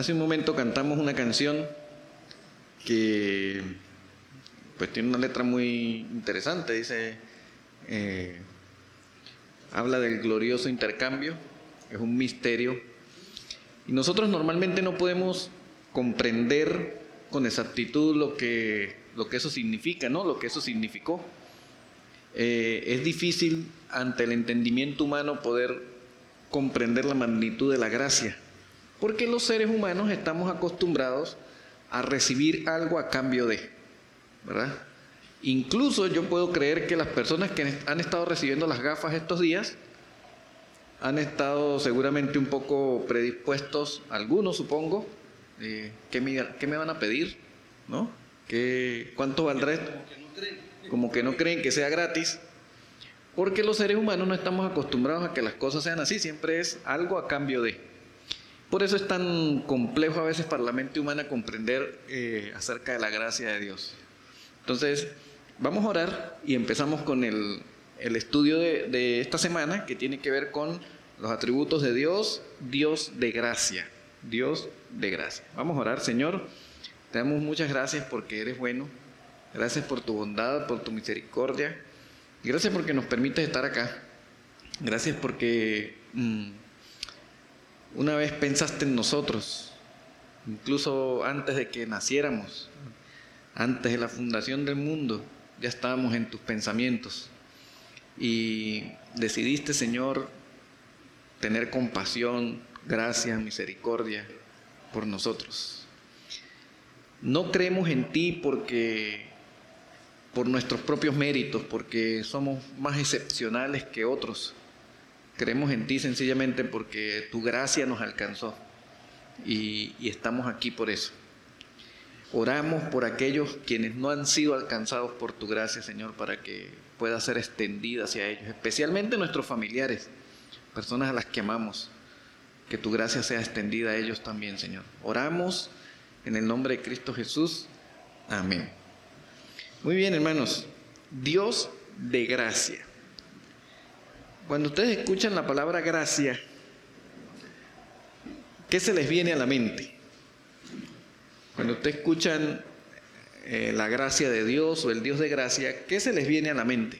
Hace un momento cantamos una canción que pues tiene una letra muy interesante, dice, eh, habla del glorioso intercambio, es un misterio, y nosotros normalmente no podemos comprender con exactitud lo que, lo que eso significa, ¿no? Lo que eso significó. Eh, es difícil ante el entendimiento humano poder comprender la magnitud de la gracia. Porque los seres humanos estamos acostumbrados a recibir algo a cambio de, ¿verdad? Incluso yo puedo creer que las personas que han estado recibiendo las gafas estos días han estado seguramente un poco predispuestos, algunos supongo, eh, ¿qué, me, van a pedir? ¿No? ¿Qué, ¿Cuánto valdrá esto? Como que no creen que sea gratis. Porque los seres humanos no estamos acostumbrados a que las cosas sean así, siempre es algo a cambio de. Por eso es tan complejo a veces para la mente humana comprender eh, acerca de la gracia de Dios. Entonces, vamos a orar y empezamos con el, estudio de, esta semana que tiene que ver con los atributos de Dios, Dios de gracia, Dios de gracia. Vamos a orar, Señor, te damos muchas gracias porque eres bueno, gracias por tu bondad, por tu misericordia, gracias porque nos permites estar acá, gracias porque... Mm, una vez pensaste en nosotros, incluso antes de que naciéramos, antes de la fundación del mundo, ya estábamos en tus pensamientos. Y decidiste, Señor, tener compasión, gracia, misericordia por nosotros. No creemos en ti porque por nuestros propios méritos, porque somos más excepcionales que otros, Creemos en ti sencillamente porque tu gracia nos alcanzó y, estamos aquí por eso. Oramos por aquellos quienes no han sido alcanzados por tu gracia, Señor, para que pueda ser extendida hacia ellos, especialmente nuestros familiares, personas a las que amamos, que tu gracia sea extendida a ellos también, Señor. Oramos en el nombre de Cristo Jesús. Amén. Muy bien, hermanos. Dios de gracia. Cuando ustedes escuchan la palabra gracia, ¿qué se les viene a la mente? Cuando ustedes escuchan eh, la gracia de Dios o el Dios de gracia, ¿qué se les viene a la mente?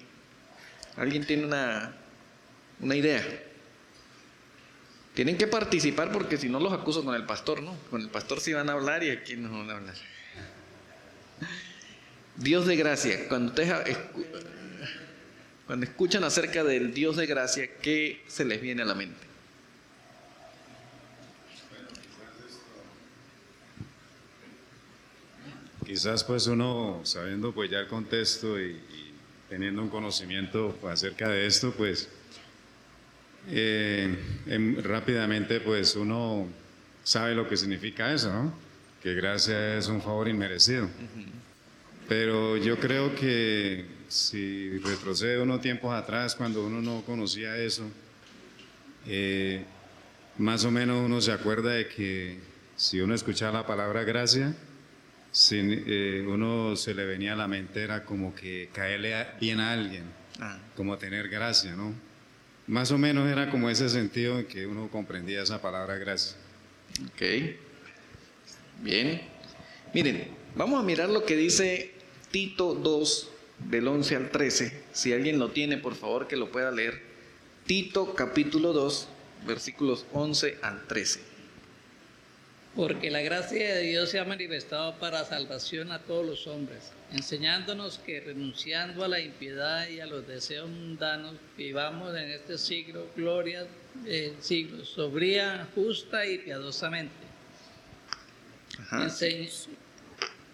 ¿Alguien tiene una, una idea? Tienen que participar porque si no los acuso con el pastor, ¿no? Con el pastor sí van a hablar y aquí no van a hablar. Dios de gracia, cuando ustedes cuando escuchan acerca del Dios de gracia, ¿qué se les viene a la mente? Quizás pues uno, sabiendo pues ya el contexto y, teniendo un conocimiento acerca de esto, pues eh, em, rápidamente pues uno sabe lo que significa eso, ¿no? Que gracia es un favor inmerecido. Pero yo creo que si retrocede unos tiempos atrás, cuando uno no conocía eso, eh, más o menos uno se acuerda de que si uno escuchaba la palabra gracia, si, eh, uno se le venía a la mente era como que caerle bien a alguien, ah. como tener gracia, ¿no? Más o menos era como ese sentido en que uno comprendía esa palabra gracia. Ok, bien. Miren, vamos a mirar lo que dice Tito 2, del 11 al 13. Si alguien lo tiene, por favor que lo pueda leer. Tito capítulo 2, versículos 11 al 13. Porque la gracia de Dios se ha manifestado para salvación a todos los hombres, enseñándonos que renunciando a la impiedad y a los deseos mundanos, vivamos en este siglo gloria del siglo, sobria, justa y piadosamente. Ajá.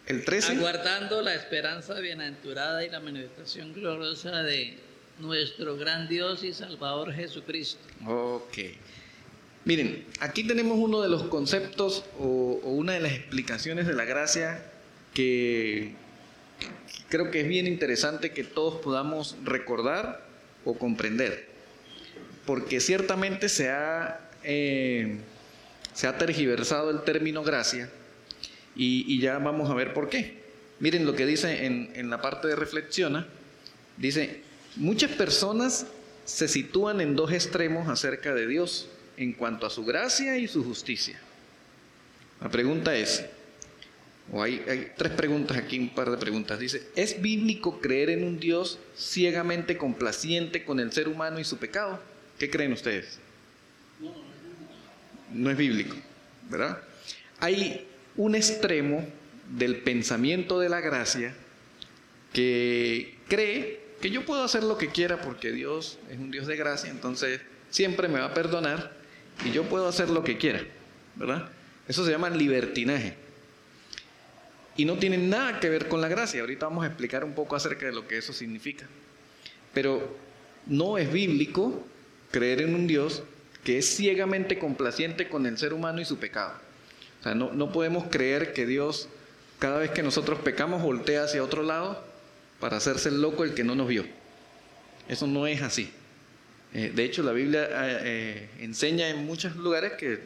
El 13. Aguardando la esperanza bienaventurada y la manifestación gloriosa de nuestro gran Dios y Salvador Jesucristo. Ok. Miren, aquí tenemos uno de los conceptos o, una de las explicaciones de la gracia que creo que es bien interesante que todos podamos recordar o comprender. Porque ciertamente se ha, eh, se ha tergiversado el término gracia y, ya vamos a ver por qué. Miren lo que dice en, en la parte de reflexiona. Dice, muchas personas se sitúan en dos extremos acerca de Dios en cuanto a su gracia y su justicia. La pregunta es, o hay, hay, tres preguntas aquí, un par de preguntas. Dice, ¿es bíblico creer en un Dios ciegamente complaciente con el ser humano y su pecado? ¿Qué creen ustedes? No es bíblico, ¿verdad? Hay un extremo del pensamiento de la gracia que cree que yo puedo hacer lo que quiera porque Dios es un Dios de gracia, entonces siempre me va a perdonar y yo puedo hacer lo que quiera, ¿verdad? Eso se llama libertinaje. Y no tiene nada que ver con la gracia. Ahorita vamos a explicar un poco acerca de lo que eso significa. Pero no es bíblico creer en un Dios que es ciegamente complaciente con el ser humano y su pecado. Sea, no, no podemos creer que Dios, cada vez que nosotros pecamos, voltea hacia otro lado para hacerse el loco el que no nos vio. Eso no es así. Eh, de hecho, la Biblia eh, eh, enseña en muchos lugares que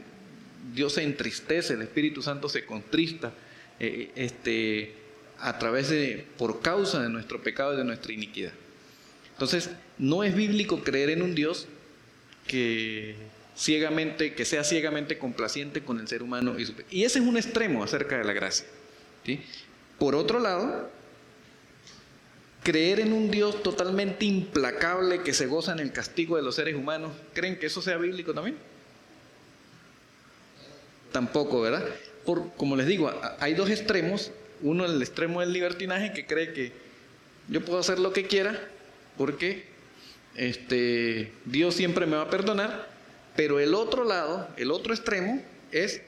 Dios se entristece, el Espíritu Santo se contrista este, a través de, por causa de nuestro pecado y de nuestra iniquidad. Entonces, no es bíblico creer en un Dios que ciegamente, que sea ciegamente complaciente con el ser humano y su Y ese es un extremo acerca de la gracia. Por otro lado, creer en un Dios totalmente implacable que se goza en el castigo de los seres humanos, ¿creen que eso sea bíblico también? Tampoco, ¿verdad? Por, como les digo, hay dos extremos. Uno, el extremo del libertinaje, que cree que yo puedo hacer lo que quiera porque este, Dios siempre me va a perdonar. Pero el otro lado, el otro extremo, es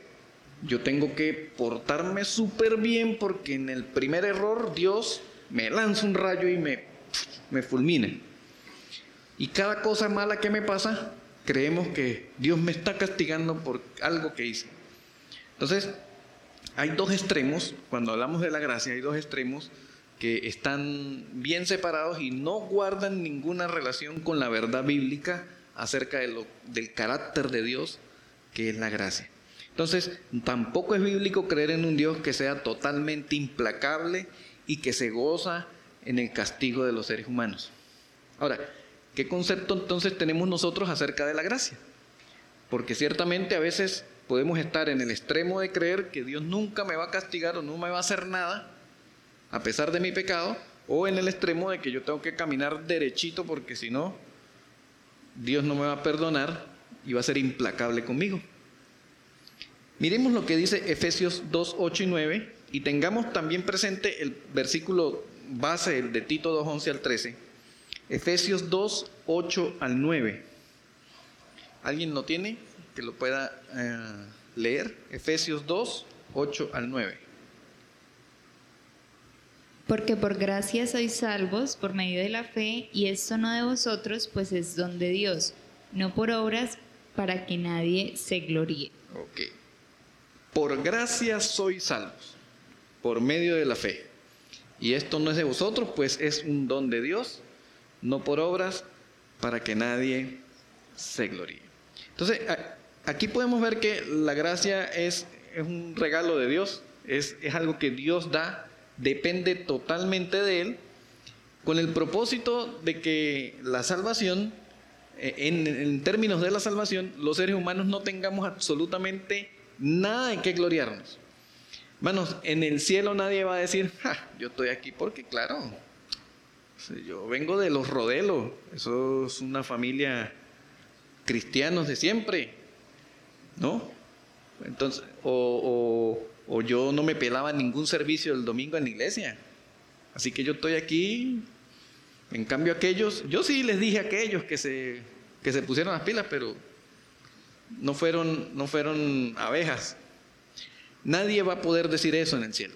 yo tengo que portarme súper bien porque en el primer error Dios me lanza un rayo y me, me fulmina. Y cada cosa mala que me pasa, creemos que Dios me está castigando por algo que hice. Entonces, hay dos extremos, cuando hablamos de la gracia, hay dos extremos que están bien separados y no guardan ninguna relación con la verdad bíblica acerca de lo, del carácter de Dios, que es la gracia. Entonces, tampoco es bíblico creer en un Dios que sea totalmente implacable y que se goza en el castigo de los seres humanos. Ahora, ¿qué concepto entonces tenemos nosotros acerca de la gracia? Porque ciertamente a veces podemos estar en el extremo de creer que Dios nunca me va a castigar o no me va a hacer nada a pesar de mi pecado, o en el extremo de que yo tengo que caminar derechito porque si no, Dios no me va a perdonar y va a ser implacable conmigo. Miremos lo que dice Efesios 2, 8 y 9 y tengamos también presente el versículo base el de Tito 2, 11 al 13. Efesios 2, 8 al 9. ¿Alguien lo tiene? Que lo pueda eh, leer. Efesios 2, 8 al 9. Porque por gracia sois salvos por medio de la fe, y esto no de vosotros, pues es don de Dios, no por obras para que nadie se gloríe. Ok. Por gracia sois salvos por medio de la fe. Y esto no es de vosotros, pues es un don de Dios, no por obras, para que nadie se gloríe. Entonces, aquí podemos ver que la gracia es, es un regalo de Dios, es, es algo que Dios da, depende totalmente de Él, con el propósito de que la salvación, eh, en, términos de la salvación, los seres humanos no tengamos absolutamente nada en que gloriarnos. Hermanos, en el cielo nadie va a decir, yo estoy aquí porque, claro, yo vengo de los rodelos, eso es una familia cristianos de siempre, ¿no? Entonces, o, o, yo no me pelaba ningún servicio el domingo en la iglesia, así que yo estoy aquí. En cambio, aquellos, yo sí les dije a aquellos que se, que se pusieron las pilas, pero no fueron, no fueron abejas. Nadie va a poder decir eso en el cielo.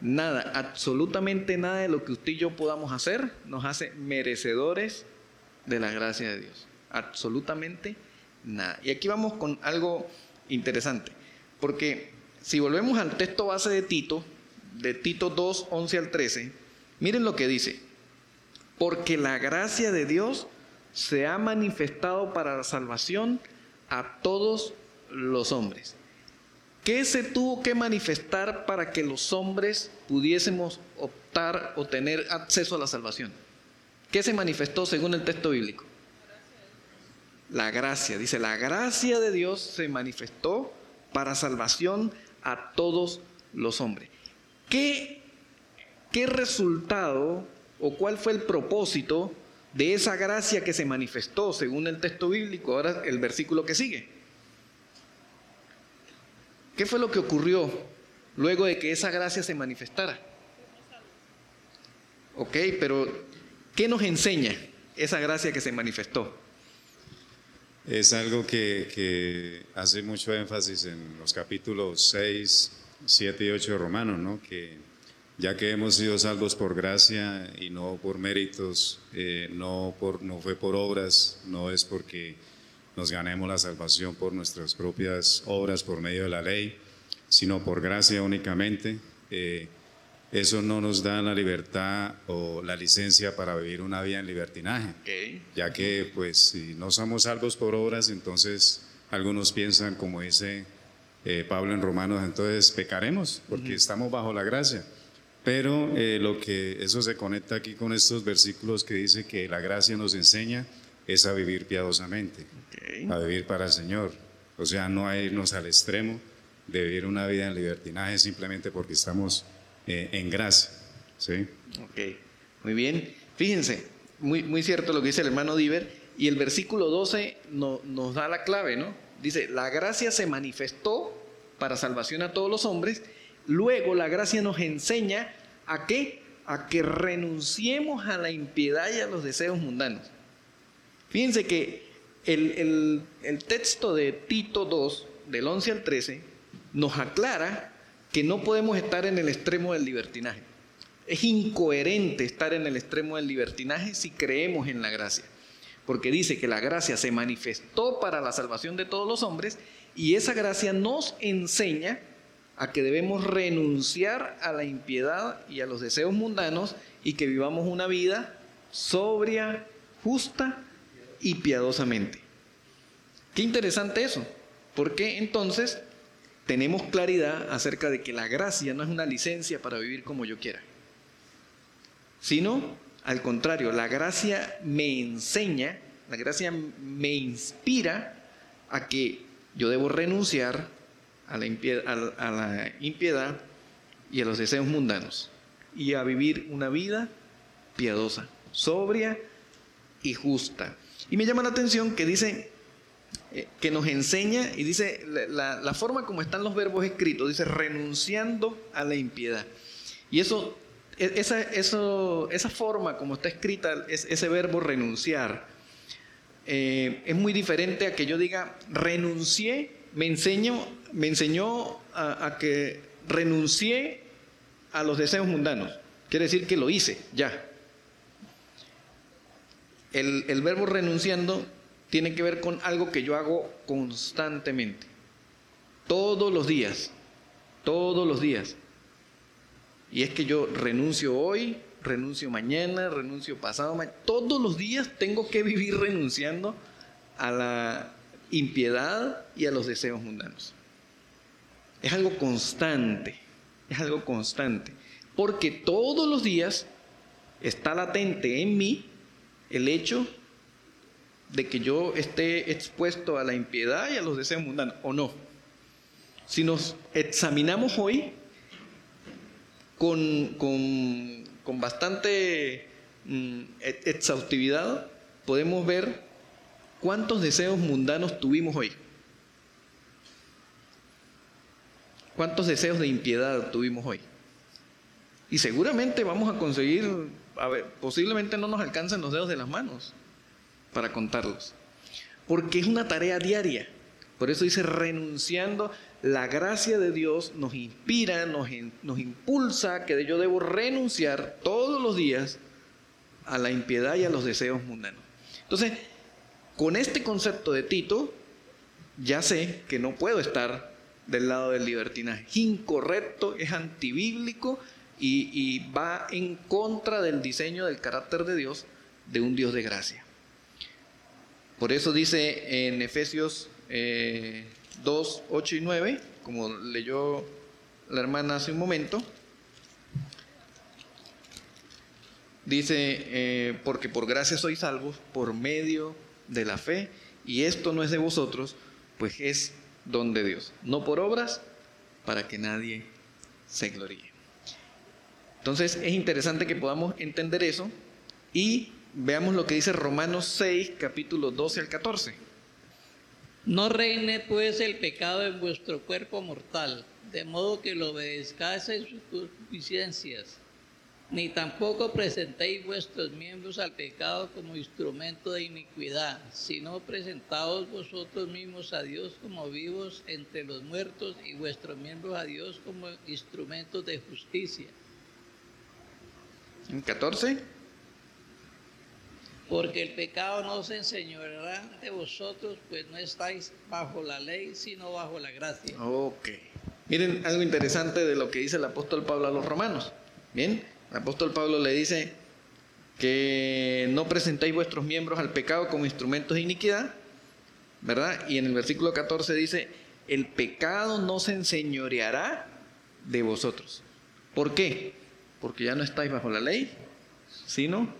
Nada, absolutamente nada de lo que usted y yo podamos hacer nos hace merecedores de la gracia de Dios. Absolutamente nada. Y aquí vamos con algo interesante, porque si volvemos al texto base de Tito, de Tito 2, 11 al 13, miren lo que dice. Porque la gracia de Dios se ha manifestado para la salvación a todos los hombres. ¿Qué se tuvo que manifestar para que los hombres pudiésemos optar o tener acceso a la salvación? ¿Qué se manifestó según el texto bíblico? La gracia. Dice, la gracia de Dios se manifestó para salvación a todos los hombres. ¿Qué, qué resultado o cuál fue el propósito de esa gracia que se manifestó según el texto bíblico? Ahora el versículo que sigue. ¿Qué fue lo que ocurrió luego de que esa gracia se manifestara? Ok, pero ¿qué nos enseña esa gracia que se manifestó? Es algo que, hace mucho énfasis en los capítulos 6, 7 y 8 de Romanos, ¿no? Que ya que hemos sido salvos por gracia y no por méritos, eh, no, por, no fue por obras, no es porque nos ganemos la salvación por nuestras propias obras por medio de la ley, sino por gracia únicamente. Eh, eso no nos da la libertad o la licencia para vivir una vida en libertinaje, ya que pues si no somos salvos por obras, entonces algunos piensan, como dice eh, Pablo en Romanos, entonces pecaremos porque estamos bajo la gracia. Pero eh, lo que eso se conecta aquí con estos versículos que dice que la gracia nos enseña es a vivir piadosamente, a vivir para el Señor. O sea, no a irnos al extremo de vivir una vida en libertinaje simplemente porque estamos eh, en gracia. ¿sí? Ok, muy bien. Fíjense, muy, muy cierto lo que dice el hermano Diver, y el versículo 12 nos da la clave, ¿no? Dice, la gracia se manifestó para salvación a todos los hombres, luego la gracia nos enseña a qué? A que renunciemos a la impiedad y a los deseos mundanos. Fíjense que el, el texto de Tito 2, del 11 al 13, nos aclara que no podemos estar en el extremo del libertinaje. Es incoherente estar en el extremo del libertinaje si creemos en la gracia. Porque dice que la gracia se manifestó para la salvación de todos los hombres y esa gracia nos enseña a que debemos renunciar a la impiedad y a los deseos mundanos y que vivamos una vida sobria, justa y piadosamente. Qué interesante eso, porque entonces tenemos claridad acerca de que la gracia no es una licencia para vivir como yo quiera, sino al contrario, la gracia me enseña, la gracia me inspira a que yo debo renunciar a la, impiedad, y a los deseos mundanos y a vivir una vida piadosa, sobria y justa. Y me llama la atención que dice eh, que nos enseña y dice la, forma como están los verbos escritos, dice renunciando a la impiedad. Y eso, e, esa, esa forma como está escrita es, ese verbo renunciar, eh, es muy diferente a que yo diga renuncié, me, enseño, me enseñó a, que renuncié a los deseos mundanos. Quiere decir que lo hice, ya. El, el verbo renunciando tiene que ver con algo que yo hago constantemente, todos los días, todos los días. Y es que yo renuncio hoy, renuncio mañana, renuncio pasado, todos los días tengo que vivir renunciando a la impiedad y a los deseos mundanos. Es algo constante, es algo constante, porque todos los días está latente en mí el hecho de que yo esté expuesto a la impiedad y a los deseos mundanos, o no. Si nos examinamos hoy con, con, bastante mm, exhaustividad, podemos ver cuántos deseos mundanos tuvimos hoy. ¿Cuántos deseos de impiedad tuvimos hoy? Y seguramente vamos a conseguir, a ver, posiblemente no nos alcancen los dedos de las manos, para contarlos. Porque es una tarea diaria. Por eso dice, renunciando, la gracia de Dios nos inspira, nos, nos impulsa que yo debo renunciar todos los días a la impiedad y a los deseos mundanos. Entonces, con este concepto de Tito, ya sé que no puedo estar del lado del libertinaje. Es incorrecto, es antibíblico y, y va en contra del diseño del carácter de Dios, de un Dios de gracia. Por eso dice en Efesios 2, eh, 8 y 9, como leyó la hermana hace un momento, dice, eh, porque por gracia sois salvos por medio de la fe, y esto no es de vosotros, pues es don de Dios, no por obras, para que nadie se gloríe. Entonces es interesante que podamos entender eso y veamos lo que dice Romanos 6, capítulo 12 al 14. No reine pues el pecado en vuestro cuerpo mortal, de modo que lo obedezcáis en sus concupiscencias ni tampoco presentéis vuestros miembros al pecado como instrumento de iniquidad, sino presentaos vosotros mismos a Dios como vivos entre los muertos y vuestros miembros a Dios como instrumentos de justicia. En 14. Porque el pecado no se enseñoreará de vosotros, pues no estáis bajo la ley, sino bajo la gracia. Ok. Miren algo interesante de lo que dice el apóstol Pablo a los romanos. Bien, el apóstol Pablo le dice que no presentéis vuestros miembros al pecado como instrumentos de iniquidad, ¿verdad? Y en el versículo 14 dice, el pecado no se enseñoreará de vosotros. ¿Por qué? Porque ya no estáis bajo la ley, sino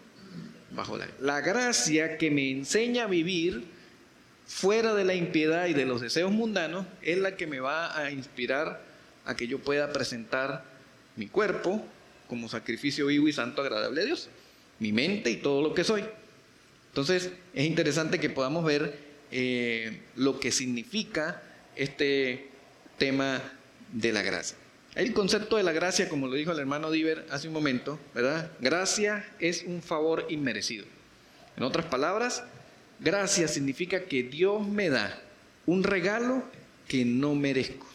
bajo la. La gracia que me enseña a vivir fuera de la impiedad y de los deseos mundanos es la que me va a inspirar a que yo pueda presentar mi cuerpo como sacrificio vivo y santo agradable a Dios, mi mente y todo lo que soy. Entonces es interesante que podamos ver eh, lo que significa este tema de la gracia. El concepto de la gracia, como lo dijo el hermano Diver hace un momento, ¿verdad? Gracia es un favor inmerecido. En otras palabras, gracia significa que Dios me da un regalo que no merezco.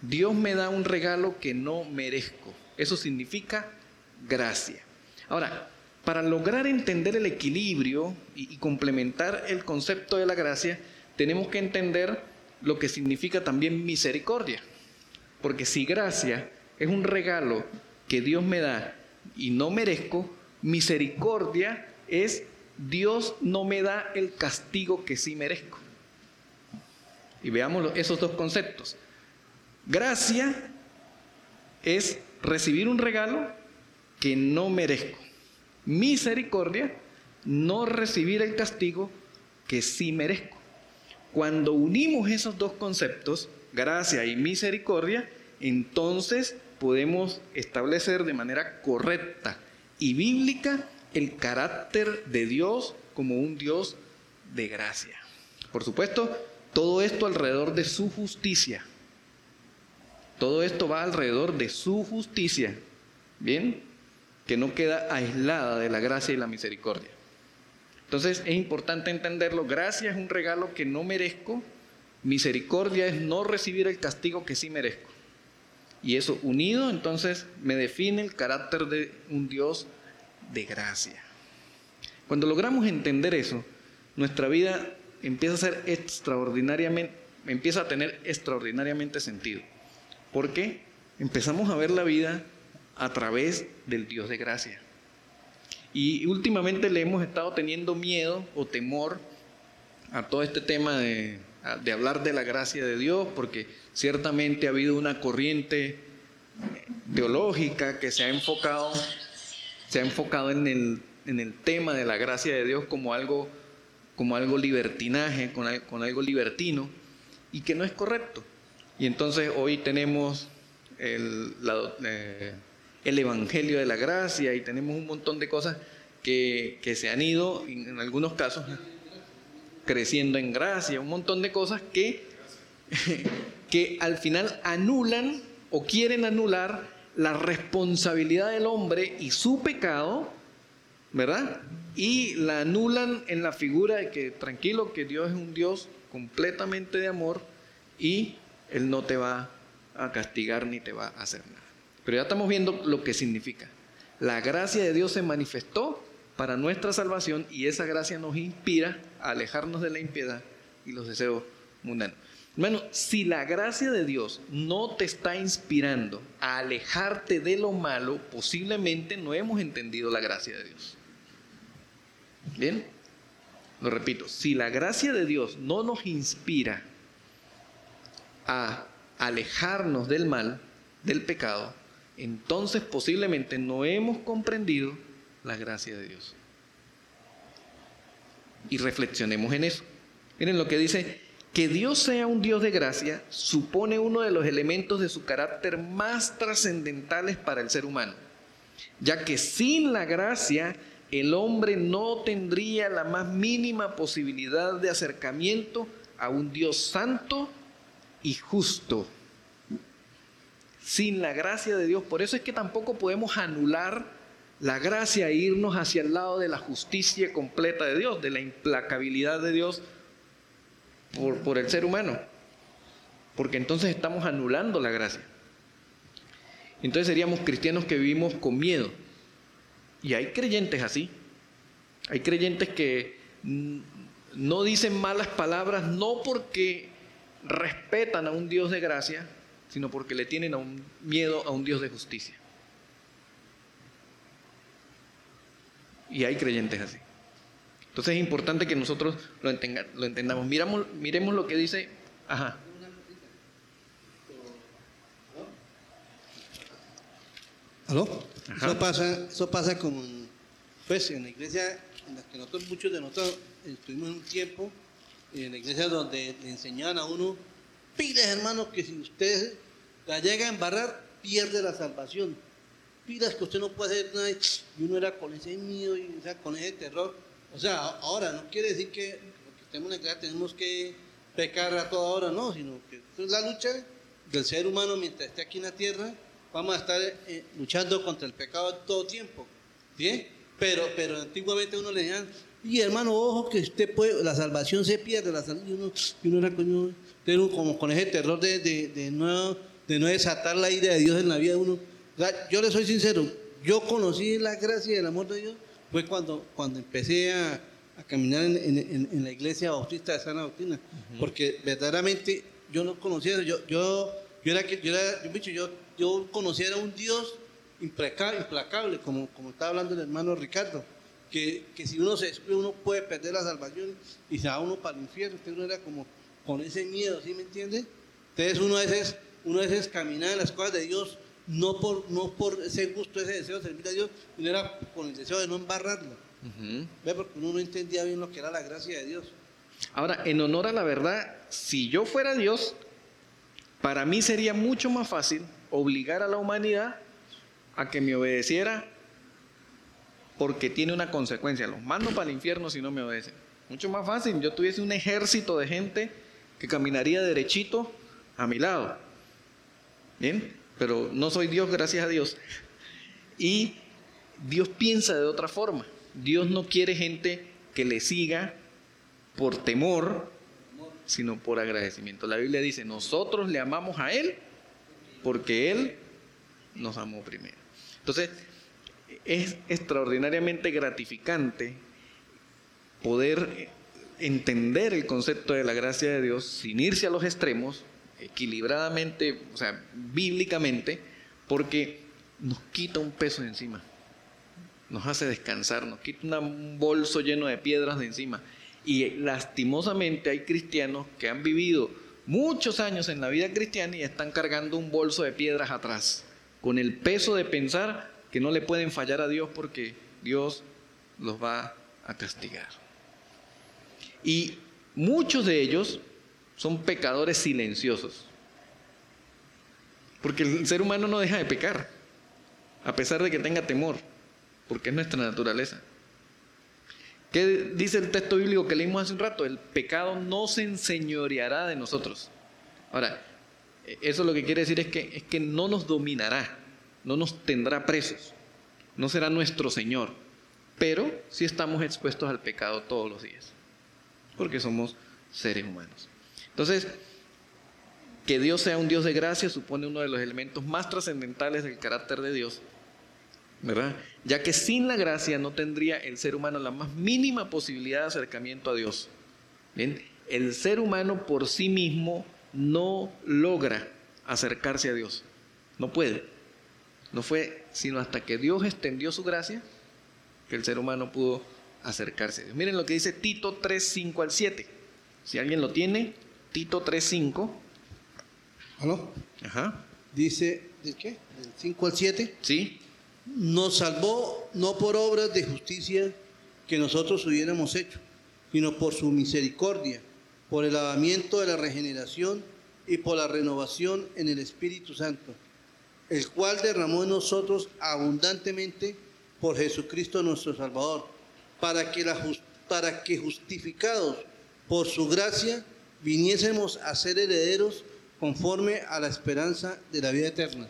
Dios me da un regalo que no merezco. Eso significa gracia. Ahora, para lograr entender el equilibrio y, complementar el concepto de la gracia, tenemos que entender lo que significa también misericordia. Porque si gracia es un regalo que Dios me da y no merezco, misericordia es Dios no me da el castigo que sí merezco. Y veamos esos dos conceptos. Gracia es recibir un regalo que no merezco. Misericordia, no recibir el castigo que sí merezco. Cuando unimos esos dos conceptos, gracia y misericordia, entonces podemos establecer de manera correcta y bíblica el carácter de Dios como un Dios de gracia. Por supuesto, todo esto alrededor de su justicia. Todo esto va alrededor de su justicia, ¿bien? Que no queda aislada de la gracia y la misericordia. Entonces es importante entenderlo. Gracia es un regalo que no merezco. Misericordia es no recibir el castigo que sí merezco. Y eso unido entonces me define el carácter de un Dios de gracia. Cuando logramos entender eso, nuestra vida empieza a ser extraordinariamente, empieza a tener extraordinariamente sentido. Porque empezamos a ver la vida a través del Dios de gracia. Y últimamente le hemos estado teniendo miedo o temor a todo este tema de, hablar de la gracia de Dios, porque ciertamente ha habido una corriente teológica que se ha enfocado, se ha enfocado en el, en el tema de la gracia de Dios como algo, como algo libertinaje, con, con algo libertino, y que no es correcto. Y entonces hoy tenemos el, eh, el, Evangelio de la Gracia y tenemos un montón de cosas que, se han ido, en, algunos casos, creciendo en gracia, un montón de cosas que, que al final anulan o quieren anular la responsabilidad del hombre y su pecado, ¿verdad? Y la anulan en la figura de que tranquilo, que Dios es un Dios completamente de amor y él no te va a castigar ni te va a hacer nada. Pero ya estamos viendo lo que significa. La gracia de Dios se manifestó para nuestra salvación y esa gracia nos inspira alejarnos de la impiedad y los deseos mundanos. Hermano, si la gracia de Dios no te está inspirando a alejarte de lo malo, posiblemente no hemos entendido la gracia de Dios. Bien, lo repito, si la gracia de Dios no nos inspira a alejarnos del mal, del pecado, entonces posiblemente no hemos comprendido la gracia de Dios. Y reflexionemos en eso. Miren lo que dice Que Dios sea un Dios de gracia supone uno de los elementos de su carácter más trascendentales para el ser humano, ya que sin la gracia el hombre no tendría la más mínima posibilidad de acercamiento a un Dios santo y justo. Sin la gracia de Dios, por eso es que tampoco podemos anular la gracia e irnos hacia el lado de la justicia completa de Dios, de la implacabilidad de Dios por, por el ser humano, porque entonces estamos anulando la gracia. Entonces seríamos cristianos que vivimos con miedo. Y hay creyentes así. Hay creyentes que no dicen malas palabras no porque respetan a un Dios de gracia, sino porque le tienen a un miedo a un Dios de justicia. Y hay creyentes así. Entonces es importante que nosotros lo, entendamos. Miramos, miremos lo que dice. Ajá. ¿Aló? Eso pasa, eso pasa como pues, en la iglesia en la que nosotros, muchos de nosotros estuvimos un tiempo, en la iglesia donde le enseñaban a uno, piles hermanos que si usted la llega a embarrar, pierde la salvación. Pilas que usted no puede hacer nada y uno era con ese miedo y con ese terror o sea, ahora no quiere decir que porque iglesia tenemos que pecar a toda hora, no, sino que es la lucha del ser humano mientras esté aquí en la tierra, vamos a estar eh, luchando contra el pecado todo tiempo. ¿Bien? Pero, pero antiguamente uno le decía, y hermano, ojo que usted puede, la salvación se pierde, la y uno, y uno era como con ese terror de, de, de, no, de no desatar la idea de Dios en la vida de uno. Yo le soy sincero, yo conocí la gracia y el amor de Dios fue cuando, cuando empecé a, caminar en, la iglesia bautista de Sana Doctrina, porque verdaderamente yo no conocía, yo, yo, yo era, yo, era, yo, yo, yo conocía a un Dios implacable, como, como estaba hablando el hermano Ricardo, que, que si uno se descuida uno puede perder la salvación y se va uno para el infierno, usted uno era como con ese miedo, ¿sí me entiende? Entonces uno a veces, uno a veces camina en las cosas de Dios no por, no por ese gusto, ese deseo de servir a Dios, sino era con el deseo de no embarrarlo. ¿Ve? Porque uno no entendía bien lo que era la gracia de Dios. Ahora, en honor a la verdad, si yo fuera Dios, para mí sería mucho más fácil obligar a la humanidad a que me obedeciera porque tiene una consecuencia. Los mando para el infierno si no me obedecen. Mucho más fácil. Yo tuviese un ejército de gente que caminaría derechito a mi lado. ¿Bien? Pero no soy Dios, gracias a Dios. Y Dios piensa de otra forma. Dios no quiere gente que le siga por temor, sino por agradecimiento. La Biblia dice, nosotros le amamos a Él porque Él nos amó primero. Entonces, es extraordinariamente gratificante poder entender el concepto de la gracia de Dios sin irse a los extremos, equilibradamente, o sea, bíblicamente, porque nos quita un peso de encima, nos hace descansar, nos quita un bolso lleno de piedras de encima. Y lastimosamente hay cristianos que han vivido muchos años en la vida cristiana y están cargando un bolso de piedras atrás, con el peso de pensar que no le pueden fallar a Dios porque Dios los va a castigar. Y muchos de ellos son pecadores silenciosos. Porque el ser humano no deja de pecar, a pesar de que tenga temor, porque es nuestra naturaleza. ¿Qué dice el texto bíblico que leímos hace un rato? El pecado no se enseñoreará de nosotros. Ahora, eso lo que quiere decir es que, es que no nos dominará, no nos tendrá presos, no será nuestro Señor, pero sí estamos expuestos al pecado todos los días, porque somos seres humanos. Entonces, que Dios sea un Dios de gracia supone uno de los elementos más trascendentales del carácter de Dios, ¿verdad? Ya que sin la gracia no tendría el ser humano la más mínima posibilidad de acercamiento a Dios. El ser humano por sí mismo no logra acercarse a Dios, no puede. No fue sino hasta que Dios extendió su gracia que el ser humano pudo acercarse a Dios. Miren lo que dice Tito 3, 5 al 7. Si alguien lo tiene, Tito 3.5. ¿Aló? Ajá. Dice, ¿de qué? Del 5 al 7. Sí. Nos salvó no por obras de justicia que nosotros hubiéramos hecho, sino por su misericordia, por el lavamiento de la regeneración y por la renovación en el Espíritu Santo, el cual derramó en nosotros abundantemente por Jesucristo nuestro Salvador, para que, la para que justificados por su gracia viniésemos a ser herederos conforme a la esperanza de la vida eterna.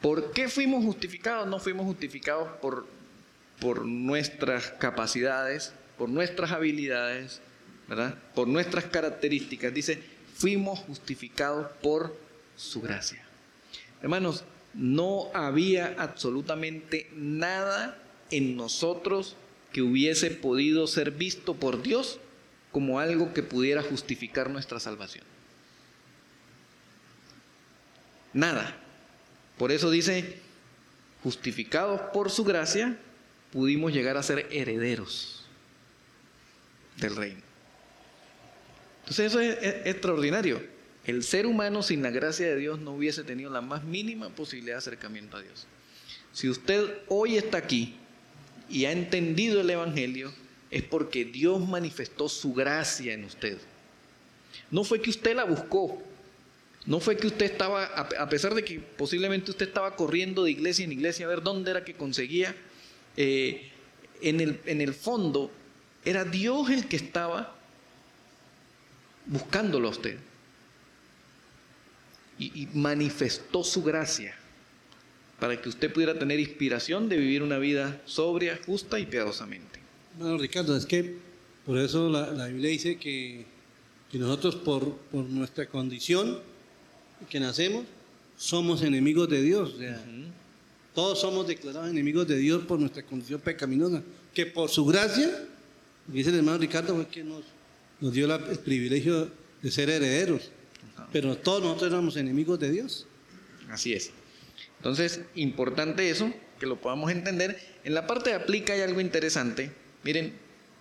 ¿Por qué fuimos justificados? No fuimos justificados por, por nuestras capacidades, por nuestras habilidades, ¿verdad? por nuestras características. Dice, fuimos justificados por su gracia. Hermanos, no había absolutamente nada en nosotros que hubiese podido ser visto por Dios como algo que pudiera justificar nuestra salvación. Nada. Por eso dice, justificados por su gracia, pudimos llegar a ser herederos del reino. Entonces eso es, extraordinario. El ser humano sin la gracia de Dios no hubiese tenido la más mínima posibilidad de acercamiento a Dios. Si usted hoy está aquí y ha entendido el Evangelio, es porque Dios manifestó su gracia en usted. No fue que usted la buscó, no fue que usted estaba, a pesar de que posiblemente usted estaba corriendo de iglesia en iglesia a ver dónde era que conseguía, eh, en, el, en el fondo era Dios el que estaba buscándolo a usted. Y, manifestó su gracia para que usted pudiera tener inspiración de vivir una vida sobria, justa y piadosamente. Bueno, Ricardo, es que por eso la, Biblia dice que, nosotros por, por nuestra condición que nacemos, somos enemigos de Dios. Todos somos declarados enemigos de Dios por nuestra condición pecaminosa. Que por su gracia, dice el hermano Ricardo, fue que nos, nos dio el privilegio de ser herederos. Pero todos nosotros éramos enemigos de Dios. Así es. Entonces, importante eso, que lo podamos entender. En la parte de aplica hay algo interesante. Miren,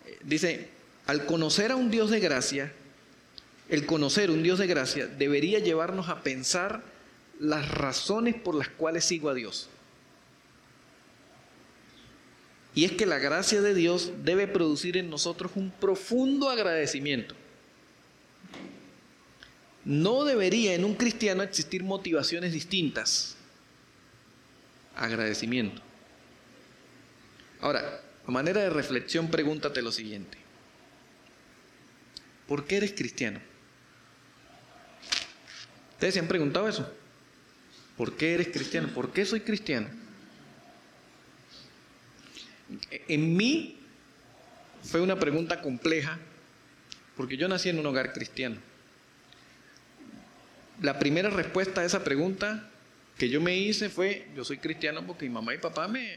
eh, dice, al conocer a un Dios de gracia, el conocer un Dios de gracia debería llevarnos a pensar las razones por las cuales sigo a Dios. Y es que la gracia de Dios debe producir en nosotros un profundo agradecimiento. No debería en un cristiano existir motivaciones distintas. Agradecimiento. Ahora, a manera de reflexión, pregúntate lo siguiente. ¿Por qué eres cristiano? ¿Ustedes se han preguntado eso? ¿Por qué eres cristiano? ¿Por qué soy cristiano? En mí fue una pregunta compleja porque yo nací en un hogar cristiano. La primera respuesta a esa pregunta que yo me hice fue, yo soy cristiano porque mi mamá y papá me,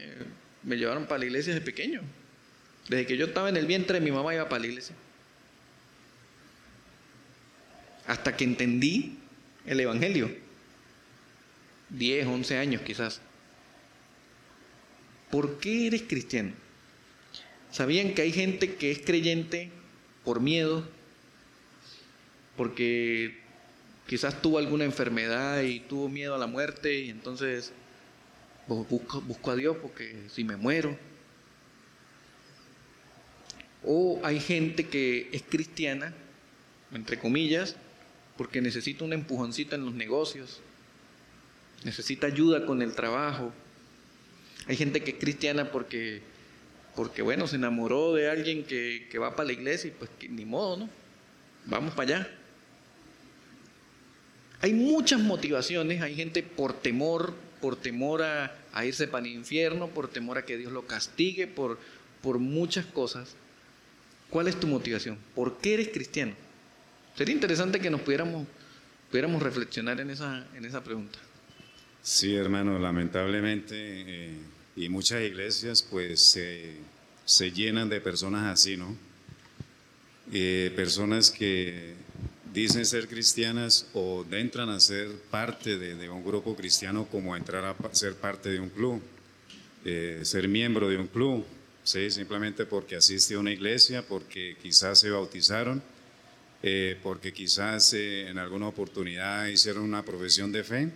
me llevaron para la iglesia desde pequeño. Desde que yo estaba en el vientre, mi mamá iba para la iglesia. Hasta que entendí el Evangelio. 10, 11 años quizás. ¿Por qué eres cristiano? ¿Sabían que hay gente que es creyente por miedo? Porque quizás tuvo alguna enfermedad y tuvo miedo a la muerte y entonces busco, busco a Dios porque si me muero. O hay gente que es cristiana, entre comillas, porque necesita una empujoncita en los negocios, necesita ayuda con el trabajo. Hay gente que es cristiana porque, porque bueno, se enamoró de alguien que, va para la iglesia y pues ni modo, ¿no? Vamos para allá. Hay muchas motivaciones, hay gente por temor, por temor a, irse para el infierno, por temor a que Dios lo castigue, por, por muchas cosas. ¿Cuál es tu motivación? ¿Por qué eres cristiano? Sería interesante que nos pudiéramos, pudiéramos reflexionar en esa, en esa pregunta. Sí, hermano, lamentablemente, eh, y muchas iglesias pues se llenan de personas así, ¿no? Eh, personas que dicen ser cristianas o entran a ser parte de, un grupo cristiano como entrar a ser parte de un club, eh, ser miembro de un club, ¿sí? simplemente porque asiste a una iglesia, porque quizás se bautizaron eh, porque quizás eh, en alguna oportunidad hicieron una profesión de fe,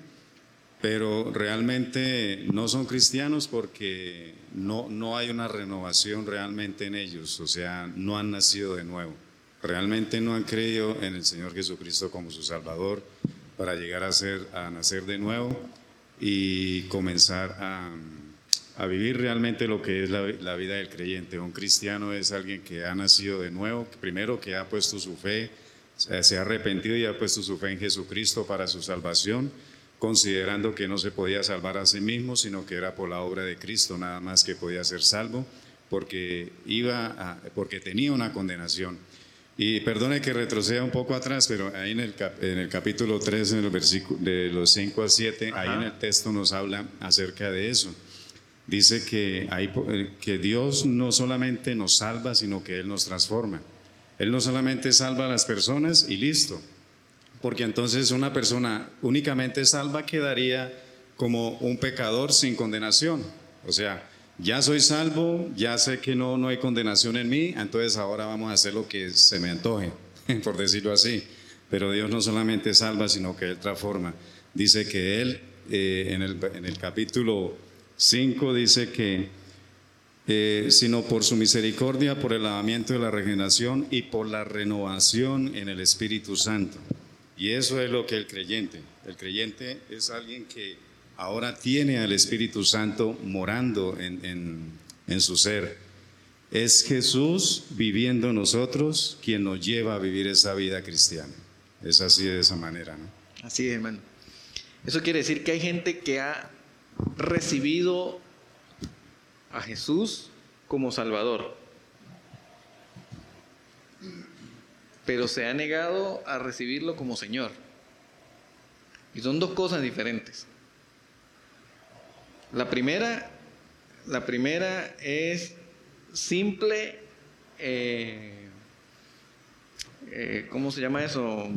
pero realmente no son cristianos porque no, no hay una renovación realmente en ellos, o sea, no han nacido de nuevo. Realmente no han creído en el Señor Jesucristo como su Salvador para llegar a, ser, a nacer de nuevo y comenzar a, vivir realmente lo que es la, vida del creyente. Un cristiano es alguien que ha nacido de nuevo, primero que ha puesto su fe, se ha arrepentido y ha puesto su fe en Jesucristo para su salvación, considerando que no se podía salvar a sí mismo, sino que era por la obra de Cristo nada más que podía ser salvo, porque, iba porque tenía una condenación. Y perdone que retroceda un poco atrás, pero ahí en el, en el capítulo 3, en el versículo de los 5 a 7, ahí en el texto nos habla acerca de eso. Dice que, hay, que Dios no solamente nos salva, sino que Él nos transforma. Él no solamente salva a las personas y listo, porque entonces una persona únicamente salva quedaría como un pecador sin condenación. O sea, ya soy salvo, ya sé que no, no hay condenación en mí, entonces ahora vamos a hacer lo que se me antoje, por decirlo así. Pero Dios no solamente salva, sino que Él transforma. Dice que Él, eh, en, el, en, el, capítulo 5, dice que, eh, sino por su misericordia, por el lavamiento de la regeneración y por la renovación en el Espíritu Santo. Y eso es lo que el creyente, el creyente es alguien que ahora tiene al Espíritu Santo morando en, en, su ser. Es Jesús viviendo en nosotros quien nos lleva a vivir esa vida cristiana. Es así de esa manera, ¿no? Así es, hermano. Eso quiere decir que hay gente que ha recibido a Jesús como Salvador, pero se ha negado a recibirlo como Señor. Y son dos cosas diferentes. La primera, la primera es simple, eh, eh, ¿cómo se llama eso?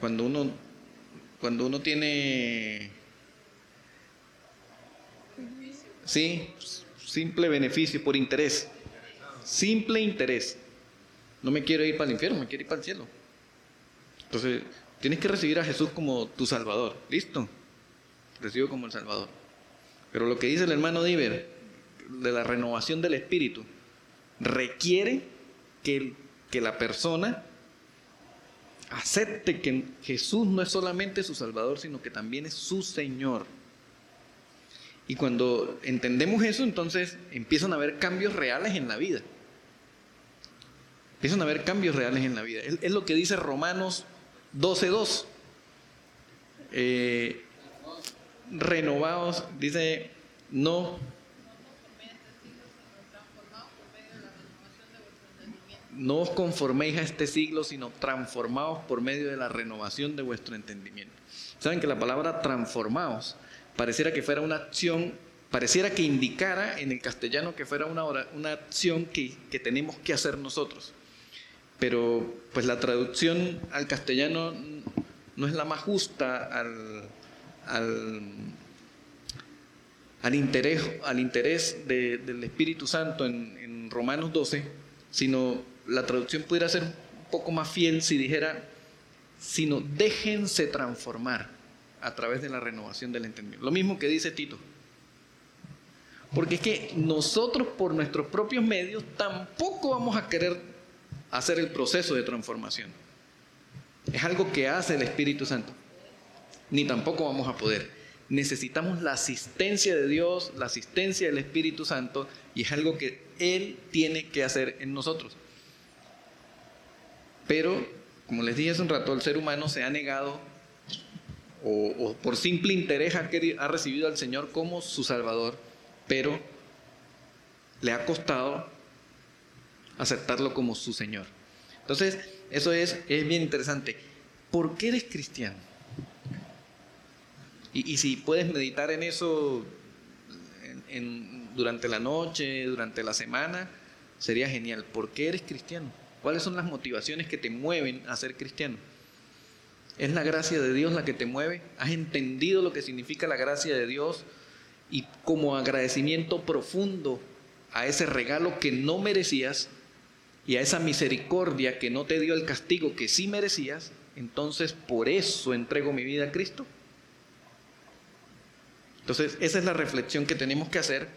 Cuando uno, cuando uno tiene, sí, simple beneficio por interés, simple interés. No me quiero ir para el infierno, me quiero ir para el cielo. Entonces, tienes que recibir a Jesús como tu Salvador. ¿Listo? Recibo como el Salvador. Pero lo que dice el hermano Diver de la renovación del espíritu requiere que, la persona acepte que Jesús no es solamente su Salvador, sino que también es su Señor. Y cuando entendemos eso, entonces empiezan a haber cambios reales en la vida. Empiezan a haber cambios reales en la vida. Es, lo que dice Romanos 12.2. Eh, renovados, dice, no. No os conforméis a este siglo, sino transformaos por medio de la renovación de vuestro entendimiento. Saben que la palabra transformaos pareciera que fuera una acción, pareciera que indicara en el castellano que fuera una, una acción que, que tenemos que hacer nosotros. Pero pues la traducción al castellano no es la más justa al, al, interés, al interés del Espíritu Santo en, en Romanos 12, sino la traducción pudiera ser un poco más fiel si dijera, sino déjense transformar a través de la renovación del entendimiento. Lo mismo que dice Tito. Porque es que nosotros por nuestros propios medios tampoco vamos a querer hacer el proceso de transformación. Es algo que hace el Espíritu Santo ni tampoco vamos a poder. Necesitamos la asistencia de Dios, la asistencia del Espíritu Santo, y es algo que Él tiene que hacer en nosotros. Pero, como les dije hace un rato, el ser humano se ha negado o, por simple interés ha, ha recibido al Señor como su Salvador, pero le ha costado aceptarlo como su Señor. Entonces, eso es, es bien interesante. ¿Por qué eres cristiano? Y, si puedes meditar en eso durante la noche, durante la semana, sería genial. ¿Por qué eres cristiano? ¿Cuáles son las motivaciones que te mueven a ser cristiano? ¿Es la gracia de Dios la que te mueve? ¿Has entendido lo que significa la gracia de Dios? Y como agradecimiento profundo a ese regalo que no merecías y a esa misericordia que no te dio el castigo que sí merecías, entonces por eso entrego mi vida a Cristo. Entonces, esa es la reflexión que tenemos que hacer.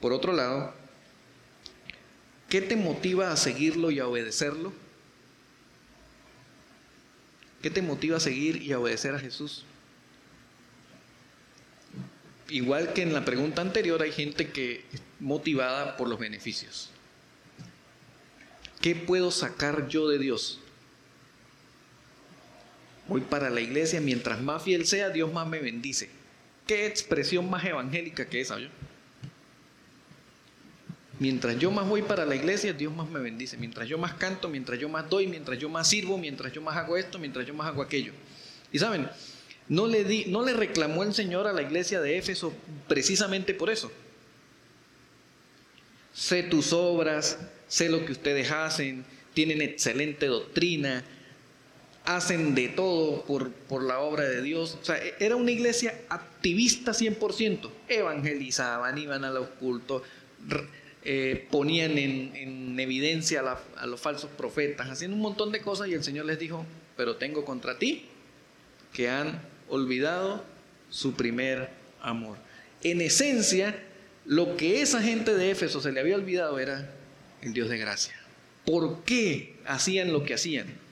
Por otro lado, ¿qué te motiva a seguirlo y a obedecerlo? ¿Qué te motiva a seguir y a obedecer a Jesús? Igual que en la pregunta anterior, hay gente que es motivada por los beneficios. ¿Qué puedo sacar yo de Dios? Voy para la iglesia, mientras más fiel sea, Dios más me bendice. ¿Qué expresión más evangélica que esa? Mientras yo más voy para la iglesia, Dios más me bendice. Mientras yo más canto, mientras yo más doy, mientras yo más sirvo, mientras yo más hago esto, mientras yo más hago aquello. Y saben, no le, di, no le reclamó el Señor a la iglesia de Éfeso precisamente por eso. Sé tus obras, sé lo que ustedes hacen, tienen excelente doctrina, hacen de todo por, por la obra de Dios. O sea, e, era una iglesia activista 100%. Evangelizaban, iban a los cultos, eh, ponían en, evidencia a, a los falsos profetas, haciendo un montón de cosas y el Señor les dijo, pero tengo contra ti que han olvidado su primer amor. En esencia, lo que esa gente de Éfeso se le había olvidado era el Dios de gracia. ¿Por qué hacían lo que hacían?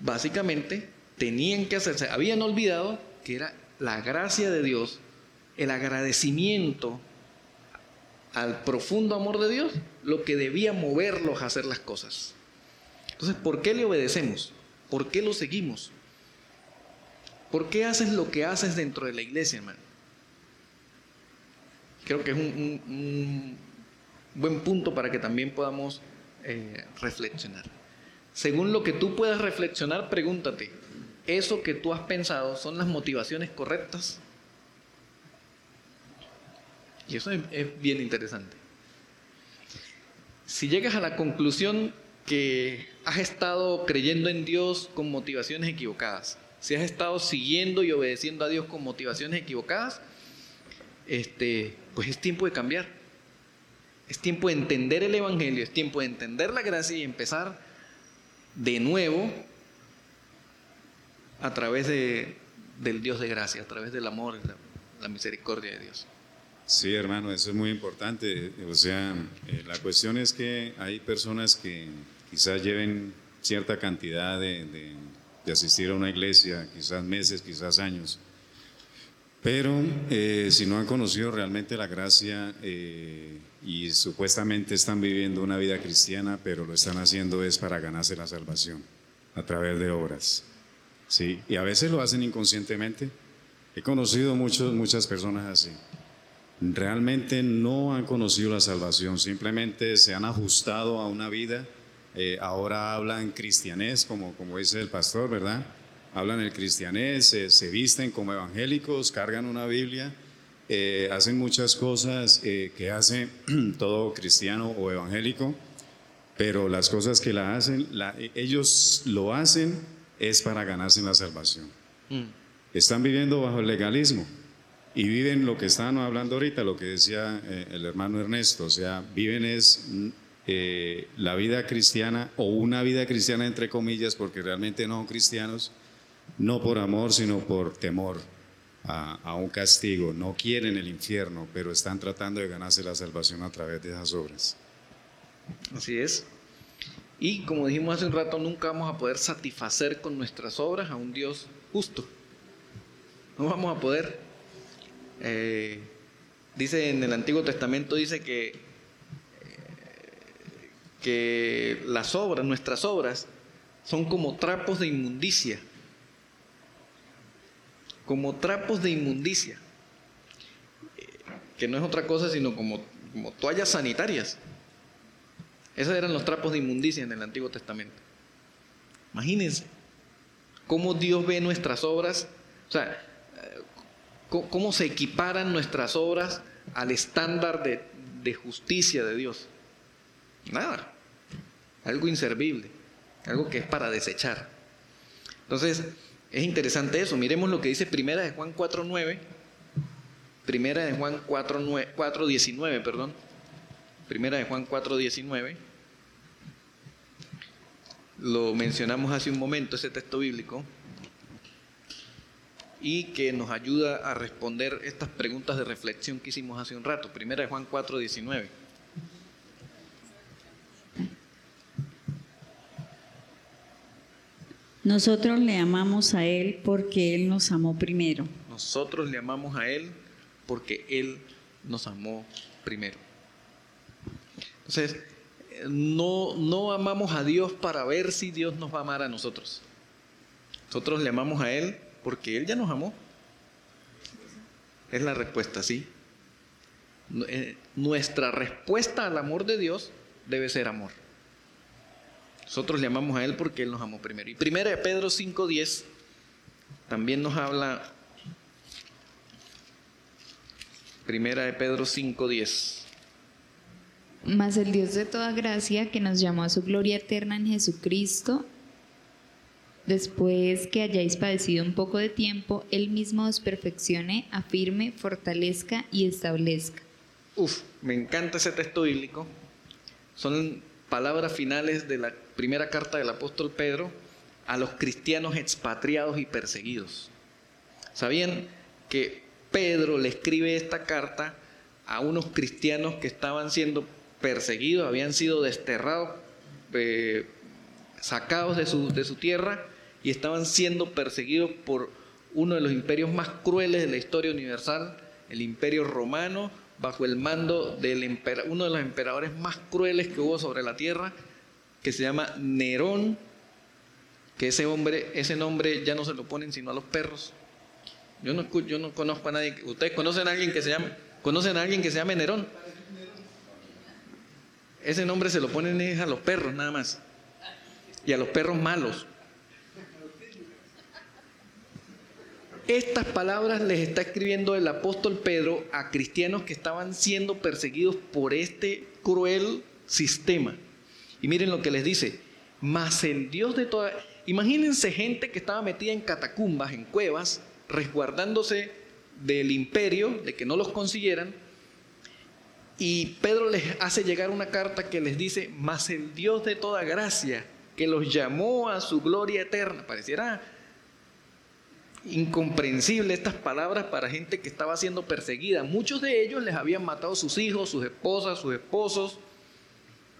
Básicamente, tenían que hacerse, habían olvidado que era la gracia de Dios, el agradecimiento al profundo amor de Dios, lo que debía moverlos a hacer las cosas. Entonces, ¿por qué le obedecemos? ¿Por qué lo seguimos? ¿Por qué haces lo que haces dentro de la iglesia, hermano? Creo que es un, buen punto para que también podamos eh, reflexionar. Según lo que tú puedas reflexionar, pregúntate, ¿eso que tú has pensado son las motivaciones correctas? Y eso es bien interesante. Si llegas a la conclusión que has estado creyendo en Dios con motivaciones equivocadas, si has estado siguiendo y obedeciendo a Dios con motivaciones equivocadas, este, pues es tiempo de cambiar. Es tiempo de entender el Evangelio, es tiempo de entender la gracia y empezar de nuevo a través de, del Dios de gracia, a través del amor, la, la misericordia de Dios. Sí, hermano, eso es muy importante. O sea, eh, la cuestión es que hay personas que quizás lleven cierta cantidad de, asistir a una iglesia, quizás meses, quizás años, pero eh, si no han conocido realmente la gracia eh, y supuestamente están viviendo una vida cristiana, pero lo están haciendo es para ganarse la salvación a través de obras. Sí, y a veces lo hacen inconscientemente. He conocido muchos, muchas personas así. Realmente no han conocido la salvación, simplemente se han ajustado a una vida eh, ahora hablan cristianés, como, como dice el pastor, ¿verdad? Hablan el cristianés, se visten como evangélicos, cargan una Biblia, eh, hacen muchas cosas eh, que hace todo cristiano o evangélico, pero las cosas que la hacen, ellos lo hacen es para ganarse la salvación. Mm. Están viviendo bajo el legalismo y viven lo que están hablando ahorita, lo que decía el hermano Ernesto, o sea, viven es eh, la vida cristiana o una vida cristiana entre comillas, porque realmente no son cristianos, no por amor, sino por temor a, un castigo. No quieren el infierno, pero están tratando de ganarse la salvación a través de esas obras. Así es. Y como dijimos hace un rato, nunca vamos a poder satisfacer con nuestras obras a un Dios justo. No vamos a poder. Eh, dice en el Antiguo Testamento, dice que que las obras, nuestras obras, son como trapos de inmundicia. Como trapos de inmundicia. Que no es otra cosa sino como, como toallas sanitarias. Esos eran los trapos de inmundicia en el Antiguo Testamento. Imagínense cómo Dios ve nuestras obras, o sea, cómo se equiparan nuestras obras al estándar de, de justicia de Dios. Nada. Algo inservible. Algo que es para desechar. Entonces, es interesante eso. Miremos lo que dice Primera de Juan 4.9. Primera de Juan 4.19, perdón. Primera de Juan 4.19. Lo mencionamos hace un momento, ese texto bíblico. Y que nos ayuda a responder estas preguntas de reflexión que hicimos hace un rato. Primera de Juan 4.19. Nosotros le amamos a Él porque Él nos amó primero. Nosotros le amamos a Él porque Él nos amó primero. Entonces, no, no amamos a Dios para ver si Dios nos va a amar a nosotros. Nosotros le amamos a Él porque Él ya nos amó. Es la respuesta, ¿sí? Eh, nuestra respuesta al amor de Dios debe ser amor. Nosotros le amamos a Él porque Él nos amó primero. Y primera de Pedro 5.10 también nos habla, primera de Pedro 5.10. Mas el Dios de toda gracia, que nos llamó a su gloria eterna en Jesucristo, después que hayáis padecido un poco de tiempo, Él mismo os perfeccione, afirme, fortalezca y establezca. Uf, me encanta ese texto bíblico. Son palabras finales de la primera carta del apóstol Pedro a los cristianos expatriados y perseguidos. ¿Sabían que Pedro le escribe esta carta a unos cristianos que estaban siendo perseguidos, habían sido desterrados, eh, sacados de su, de su tierra y estaban siendo perseguidos por uno de los imperios más crueles de la historia universal, el imperio romano, bajo el mando de uno de los emperadores más crueles que hubo sobre la tierra, que se llama Nerón, que ese hombre, ese nombre ya no se lo ponen sino a los perros. Yo no, yo no conozco a nadie. ¿Ustedes conocen a alguien que se llame, conocen a alguien que se llame Nerón? Ese nombre se lo ponen a los perros nada más. Y a los perros malos. Estas palabras les está escribiendo el apóstol Pedro a cristianos que estaban siendo perseguidos por este cruel sistema. Y miren lo que les dice, mas el Dios de toda... Imagínense gente que estaba metida en catacumbas, en cuevas, resguardándose del imperio, de que no los consiguieran. Y Pedro les hace llegar una carta que les dice, mas el Dios de toda gracia, que los llamó a su gloria eterna. Pareciera incomprensible estas palabras para gente que estaba siendo perseguida. Muchos de ellos les habían matado sus hijos, sus esposas, sus esposos,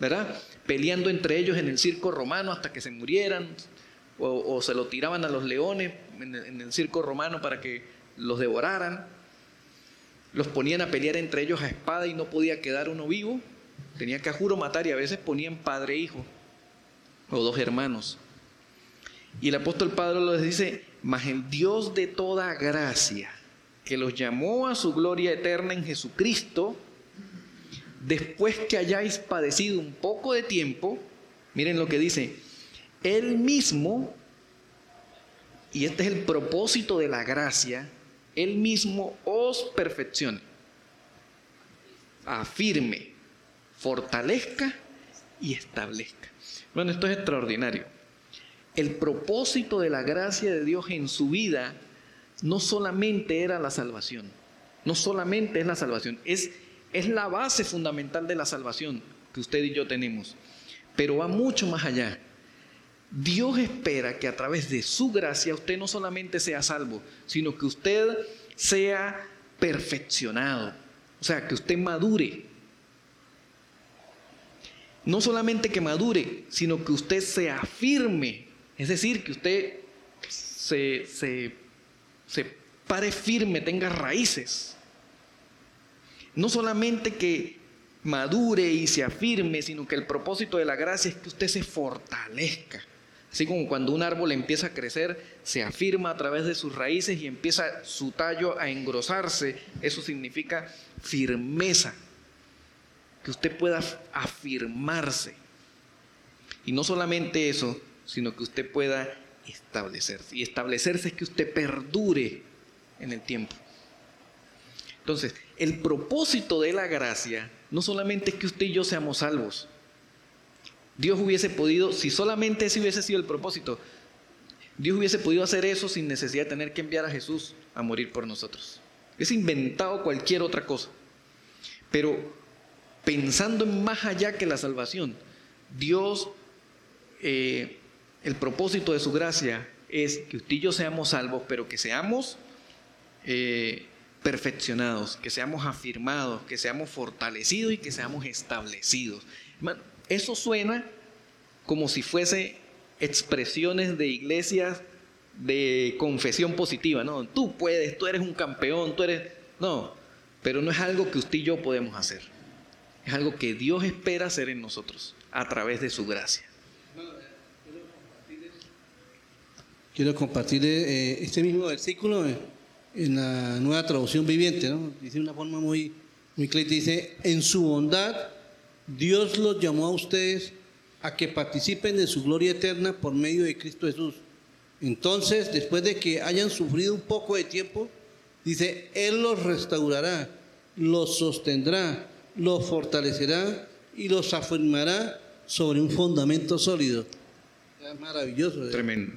¿verdad? Peleando entre ellos en el circo romano hasta que se murieran, o, se lo tiraban a los leones en el, circo romano para que los devoraran. Los ponían a pelear entre ellos a espada y no podía quedar uno vivo. Tenía que a juro matar y a veces ponían padre e hijo o dos hermanos. Y el apóstol Pablo les dice, mas el Dios de toda gracia, que los llamó a su gloria eterna en Jesucristo, después que hayáis padecido un poco de tiempo, miren lo que dice, Él mismo, y este es el propósito de la gracia, Él mismo os perfeccione, afirme, fortalezca y establezca. Bueno, esto es extraordinario el propósito de la gracia de Dios en su vida no solamente era la salvación, no solamente es la salvación, es, es la base fundamental de la salvación que usted y yo tenemos, pero va mucho más allá. Dios espera que a través de su gracia usted no solamente sea salvo, sino que usted sea perfeccionado, o sea, que usted madure. No solamente que madure, sino que usted se afirme es decir, que usted se, se, pare firme, tenga raíces. No solamente que madure y se afirme, sino que el propósito de la gracia es que usted se fortalezca. Así como cuando un árbol empieza a crecer, se afirma a través de sus raíces y empieza su tallo a engrosarse, eso significa firmeza, que usted pueda afirmarse. Y no solamente eso, sino que usted pueda establecerse. Y establecerse es que usted perdure en el tiempo. Entonces, el propósito de la gracia no solamente es que usted y yo seamos salvos. Dios hubiese podido, si solamente ese hubiese sido el propósito, Dios hubiese podido hacer eso sin necesidad de tener que enviar a Jesús a morir por nosotros. Es inventado cualquier otra cosa. Pero pensando en más allá que la salvación, Dios eh, el propósito de su gracia es que usted y yo seamos salvos, pero que seamos eh, perfeccionados, que seamos afirmados, que seamos fortalecidos y que seamos establecidos. eso suena como si fuese expresiones de iglesias de confesión positiva, ¿no? Tú puedes, tú eres un campeón, tú eres... No, pero no es algo que usted y yo podemos hacer. Es algo que Dios espera hacer en nosotros a través de su gracia. Quiero compartir eh, este mismo versículo en la nueva traducción viviente, ¿no? Dice una forma muy, muy clara, dice, en su bondad Dios los llamó a ustedes a que participen de su gloria eterna por medio de Cristo Jesús. Entonces, después de que hayan sufrido un poco de tiempo, dice, Él los restaurará, los sostendrá, los fortalecerá y los afirmará sobre un fundamento sólido. Es maravilloso. ¿eh? Tremendo.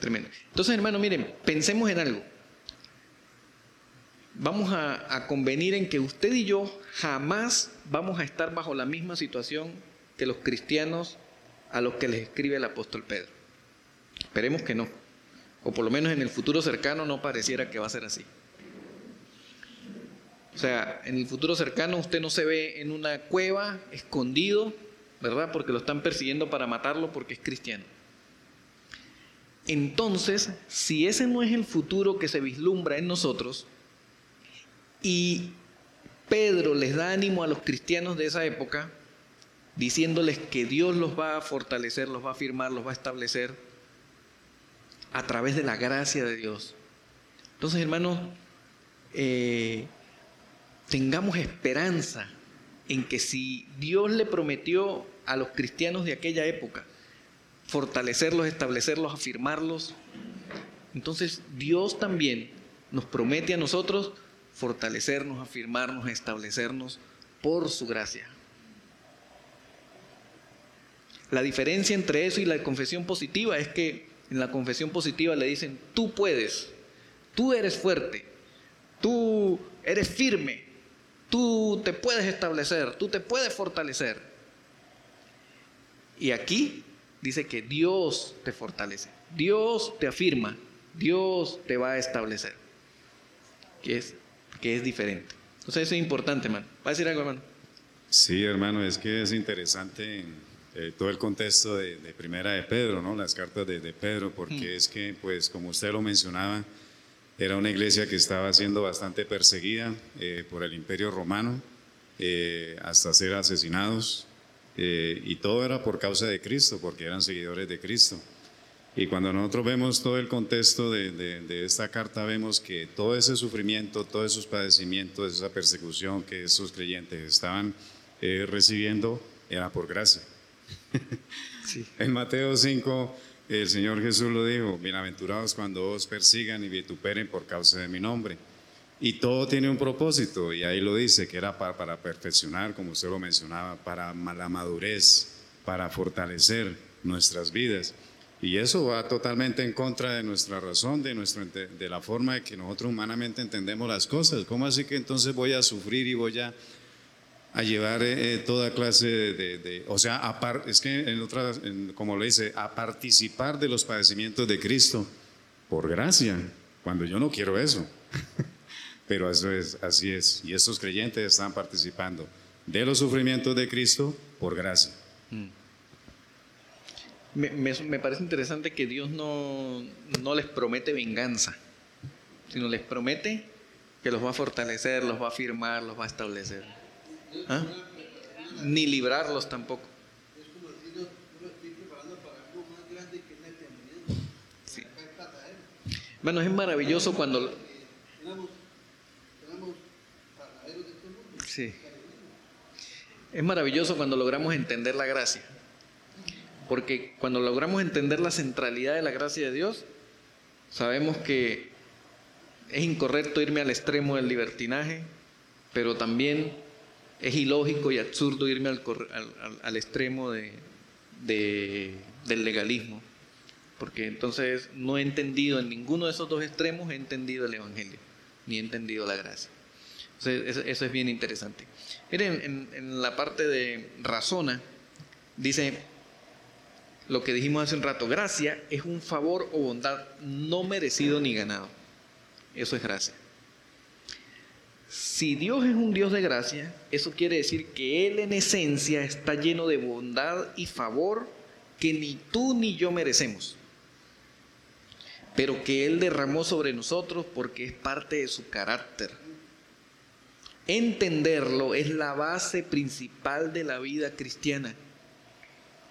Tremendo. Entonces, hermano, miren, pensemos en algo. Vamos a, convenir en que usted y yo jamás vamos a estar bajo la misma situación que los cristianos a los que les escribe el apóstol Pedro. Esperemos que no. O por lo menos en el futuro cercano no pareciera que va a ser así. O sea, en el futuro cercano usted no se ve en una cueva escondido, ¿verdad? Porque lo están persiguiendo para matarlo porque es cristiano. Entonces, si ese no es el futuro que se vislumbra en nosotros, y Pedro les da ánimo a los cristianos de esa época, diciéndoles que Dios los va a fortalecer, los va a afirmar, los va a establecer a través de la gracia de Dios. Entonces, hermanos, eh, tengamos esperanza en que si Dios le prometió a los cristianos de aquella época fortalecerlos, establecerlos, afirmarlos, entonces Dios también nos promete a nosotros fortalecernos, afirmarnos, establecernos por su gracia. La diferencia entre eso y la confesión positiva es que en la confesión positiva le dicen, tú puedes, tú eres fuerte, tú eres firme, tú te puedes establecer, tú te puedes fortalecer. Y aquí dice que Dios te fortalece, Dios te afirma, Dios te va a establecer, que es, que es diferente. Entonces eso es importante, hermano. ¿Va a decir algo, hermano? Sí, hermano, es que es interesante eh, todo el contexto de, Primera de Pedro, ¿no? Las cartas de, Pedro, porque mm. es que, pues, como usted lo mencionaba, era una iglesia que estaba siendo bastante perseguida eh, por el Imperio Romano, eh, hasta ser asesinados, y todo era por causa de Cristo, porque eran seguidores de Cristo. Y cuando nosotros vemos todo el contexto de, de, esta carta, vemos que todo ese sufrimiento, todos esos padecimientos, esa persecución que esos creyentes estaban recibiendo, era por gracia. En Mateo 5, el Señor Jesús lo dijo, bienaventurados cuando os persigan y vituperen por causa de mi nombre. Y todo tiene un propósito, y ahí lo dice, que era para, para perfeccionar, como usted lo mencionaba, para la madurez, para fortalecer nuestras vidas. Y eso va totalmente en contra de nuestra razón, de, nuestro, de la forma de que nosotros humanamente entendemos las cosas. ¿Cómo así que entonces voy a sufrir y voy a a llevar eh, eh, toda clase de, o sea, a es que en otras, como le dice, a participar de los padecimientos de Cristo por gracia, cuando yo no quiero eso. Pero eso es, así es. Y estos creyentes están participando de los sufrimientos de Cristo por gracia. Mm. Me, me, parece interesante que Dios no, no les promete venganza, sino les promete que los va a fortalecer, los va a afirmar, los va a establecer. ¿Ah? Ni librarlos tampoco. Bueno, es maravilloso cuando... Sí. Es maravilloso cuando logramos entender la gracia. Porque cuando logramos entender la centralidad de la gracia de Dios, sabemos que es incorrecto irme al extremo del libertinaje, pero también es ilógico y absurdo irme al, al, extremo de, del legalismo, porque entonces no he entendido en ninguno de esos dos extremos, he entendido el Evangelio, ni he entendido la gracia. Entonces, eso, es bien interesante. Miren, en, en la parte de razona, dice lo que dijimos hace un rato, gracia es un favor o bondad no merecido ni ganado. Eso es gracia. Si Dios es un Dios de gracia, eso quiere decir que Él en esencia está lleno de bondad y favor que ni tú ni yo merecemos, pero que Él derramó sobre nosotros porque es parte de su carácter. Entenderlo es la base principal de la vida cristiana.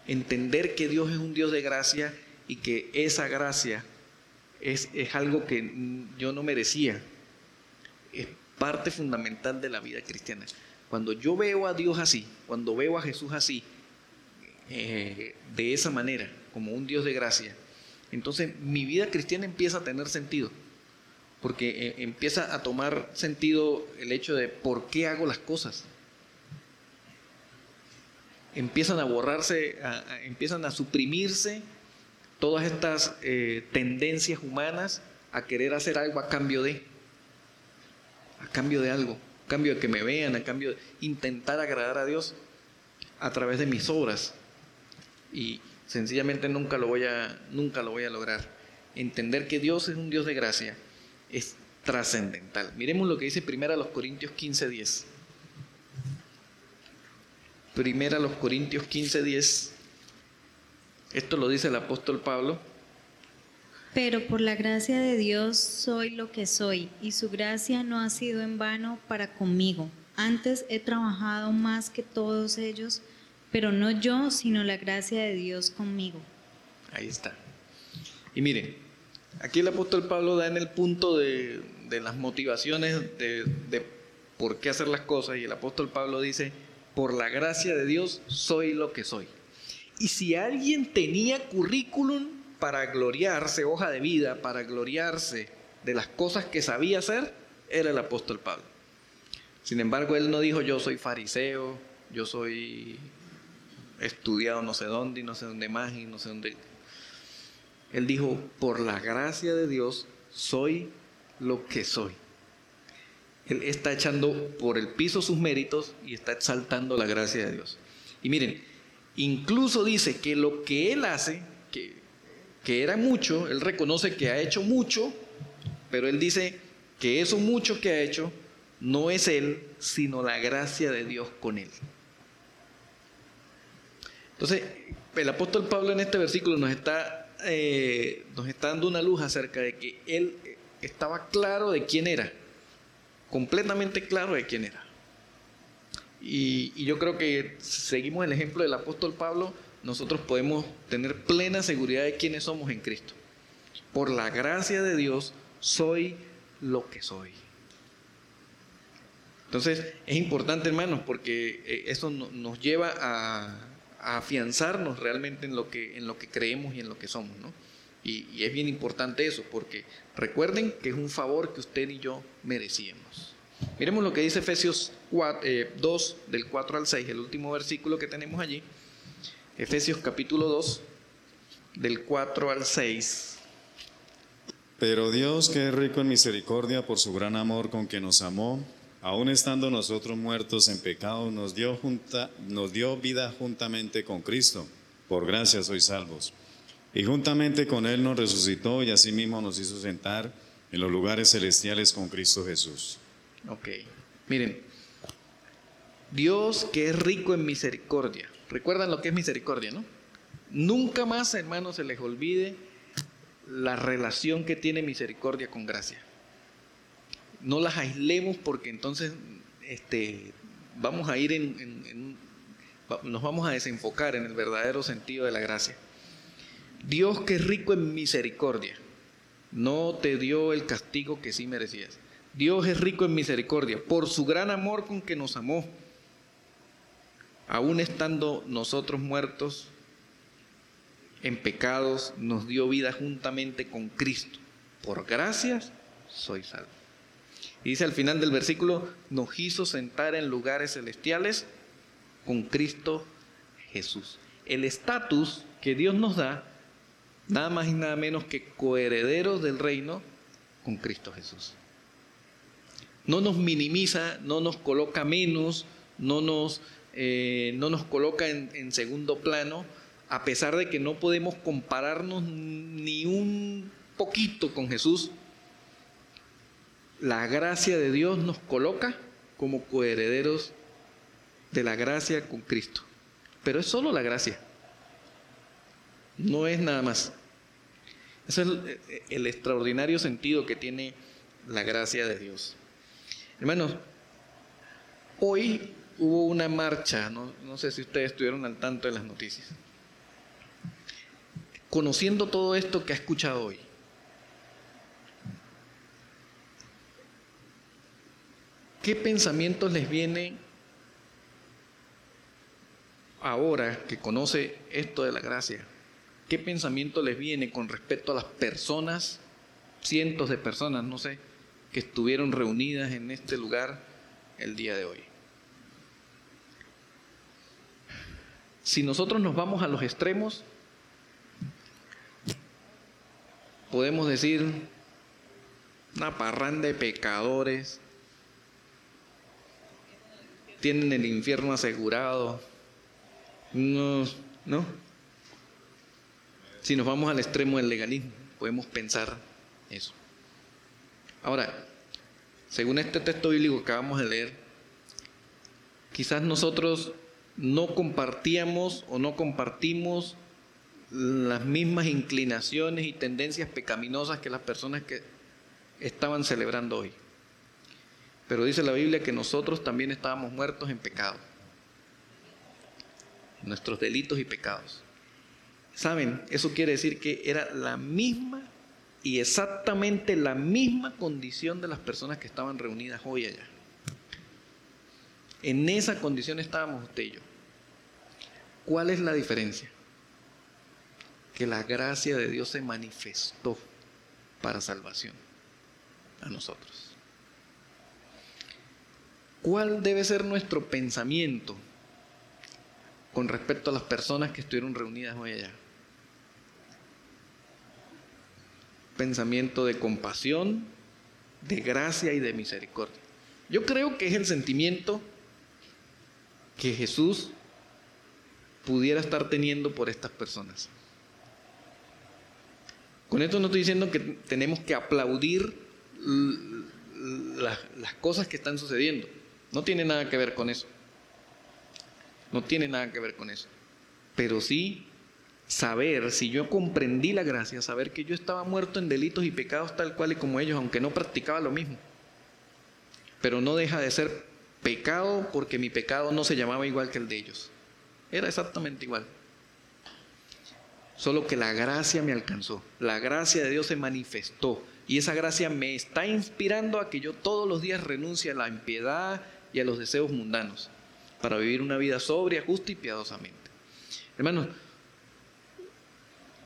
Entender que Dios es un Dios de gracia y que esa gracia es, es algo que yo no merecía. Es parte fundamental de la vida cristiana. Cuando yo veo a Dios así, cuando veo a Jesús así, eh, de esa manera, como un Dios de gracia, entonces mi vida cristiana empieza a tener sentido, porque eh, empieza a tomar sentido el hecho de por qué hago las cosas. Empiezan a borrarse, empiezan a suprimirse todas estas eh, tendencias humanas a querer hacer algo a cambio de, a cambio de algo, a cambio de que me vean, a cambio de intentar agradar a Dios a través de mis obras y sencillamente nunca lo voy a, nunca lo voy a lograr. Entender que Dios es un Dios de gracia es trascendental. Miremos lo que dice primero a los Corintios 15:10. Primera los Corintios 15:10. Esto lo dice el apóstol Pablo. Pero por la gracia de Dios soy lo que soy, y su gracia no ha sido en vano para conmigo. Antes he trabajado más que todos ellos pero no yo, sino la gracia de Dios conmigo. Ahí está. Y miren, aquí el apóstol Pablo da en el punto de, las motivaciones de, de por qué hacer las cosas y el apóstol Pablo dice, por la gracia de Dios soy lo que soy. Y si alguien tenía currículum para gloriarse, hoja de vida, para gloriarse de las cosas que sabía hacer, era el apóstol Pablo. Sin embargo, él no dijo yo soy fariseo, yo soy estudiado no sé dónde y no sé dónde más y no sé dónde. Él dijo, por la gracia de Dios soy lo que soy. Él está echando por el piso sus méritos y está exaltando la gracia de Dios. Y miren, incluso dice que lo que él hace, que, era mucho, él reconoce que ha hecho mucho, pero él dice que eso mucho que ha hecho no es él, sino la gracia de Dios con él. Entonces, el apóstol Pablo en este versículo nos está, eh, nos está dando una luz acerca de que él estaba claro de quién era, completamente claro de quién era. Y, yo creo que seguimos el ejemplo del apóstol Pablo, nosotros podemos tener plena seguridad de quiénes somos en Cristo. Por la gracia de Dios soy lo que soy. Entonces es importante, hermanos, porque eh, eso nos lleva a, a afianzarnos realmente en lo que, en lo que creemos y en lo que somos, ¿no? Y, es bien importante eso, porque recuerden que es un favor que usted y yo merecíamos. Miremos lo que dice Efesios 2, eh, del 4 al 6, el último versículo que tenemos allí. Efesios capítulo 2, del 4 al 6. Pero Dios, que es rico en misericordia por su gran amor con que nos amó, aun estando nosotros muertos en pecado, nos dio, junta, nos dio vida juntamente con Cristo. Por gracia sois salvos. Y juntamente con Él nos resucitó y asimismo nos hizo sentar en los lugares celestiales con Cristo Jesús. Ok, miren, Dios que es rico en misericordia. ¿Recuerdan lo que es misericordia, no? Nunca más, hermanos, se les olvide la relación que tiene misericordia con gracia no las aislemos porque entonces este, vamos a ir en, nos vamos a desenfocar en el verdadero sentido de la gracia. Dios que es rico en misericordia, no te dio el castigo que sí merecías. Dios es rico en misericordia por su gran amor con que nos amó, aún estando nosotros muertos en pecados, nos dio vida juntamente con Cristo. Por gracias soy salvo. Y dice al final del versículo, nos hizo sentar en lugares celestiales con Cristo Jesús. El estatus que Dios nos da, nada más y nada menos que coherederos del reino con Cristo Jesús. No nos minimiza, no nos coloca menos, no nos, eh, no nos coloca en, en segundo plano, a pesar de que no podemos compararnos ni un poquito con Jesús, la gracia de Dios nos coloca como coherederos de la gracia con Cristo. Pero es solo la gracia. No es nada más. Ese es el, extraordinario sentido que tiene la gracia de Dios. Hermanos, hoy hubo una marcha, no, no sé si ustedes estuvieron al tanto de las noticias, conociendo todo esto que ha escuchado hoy. ¿Qué pensamientos les viene ahora que conoce esto de la gracia? ¿Qué pensamiento les viene con respecto a las personas, cientos de personas, no sé, que estuvieron reunidas en este lugar el día de hoy? Si nosotros nos vamos a los extremos, podemos decir una parranda de pecadores, tienen el infierno asegurado. No, no. Si nos vamos al extremo del legalismo, podemos pensar eso. Ahora, según este texto bíblico que acabamos de leer, quizás nosotros no compartíamos o no compartimos las mismas inclinaciones y tendencias pecaminosas que las personas que estaban celebrando hoy. Pero dice la Biblia que nosotros también estábamos muertos en pecado. Nuestros delitos y pecados. ¿Saben? Eso quiere decir que era la misma y exactamente la misma condición de las personas que estaban reunidas hoy allá. En esa condición estábamos usted y yo. ¿Cuál es la diferencia? Que la gracia de Dios se manifestó para salvación a nosotros. ¿Cuál debe ser nuestro pensamiento con respecto a las personas que estuvieron reunidas hoy allá? Pensamiento de compasión, de gracia y de misericordia. Yo creo que es el sentimiento que Jesús pudiera estar teniendo por estas personas. Con esto no estoy diciendo que tenemos que aplaudir las, cosas que están sucediendo. No tiene nada que ver con eso. No tiene nada que ver con eso. Pero sí saber, si yo comprendí la gracia, saber que yo estaba muerto en delitos y pecados tal cual y como ellos, aunque no practicaba lo mismo. Pero no deja de ser pecado porque mi pecado no se llamaba igual que el de ellos. Era exactamente igual. Solo que la gracia me alcanzó. La gracia de Dios se manifestó. Y esa gracia me está inspirando a que yo todos los días renuncie a la impiedad, y a los deseos mundanos, para vivir una vida sobria, justa y piadosamente. Hermanos,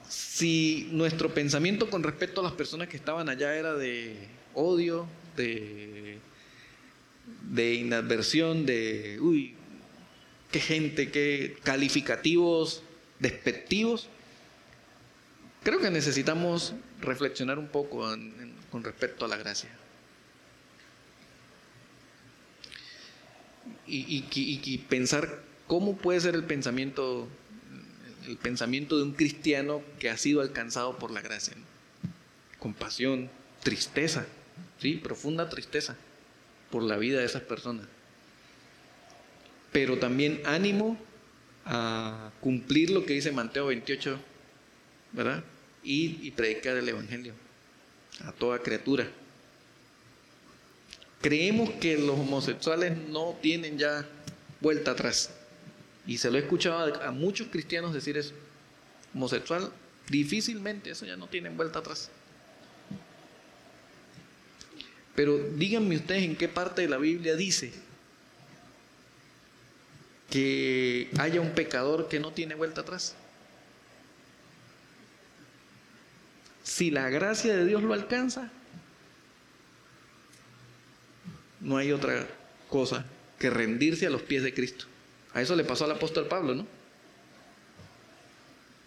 si nuestro pensamiento con respecto a las personas que estaban allá era de odio, de, inadversión, de, uy, qué gente, qué calificativos despectivos, creo que necesitamos reflexionar un poco con respecto a la gracia. y, pensar cómo puede ser el pensamiento, el pensamiento de un cristiano que ha sido alcanzado por la gracia. Compasión, tristeza, ¿sí? profunda tristeza por la vida de esas personas. Pero también ánimo a cumplir lo que dice Mateo 28, ¿verdad? y predicar el Evangelio a toda criatura creemos que los homosexuales no tienen ya vuelta atrás. Y se lo he escuchado a, muchos cristianos decir eso. Homosexual, difícilmente, eso ya no tiene vuelta atrás. Pero díganme ustedes en qué parte de la Biblia dice que haya un pecador que no tiene vuelta atrás. Si la gracia de Dios lo alcanza, no hay otra cosa que rendirse a los pies de Cristo. A eso le pasó al apóstol Pablo, ¿no?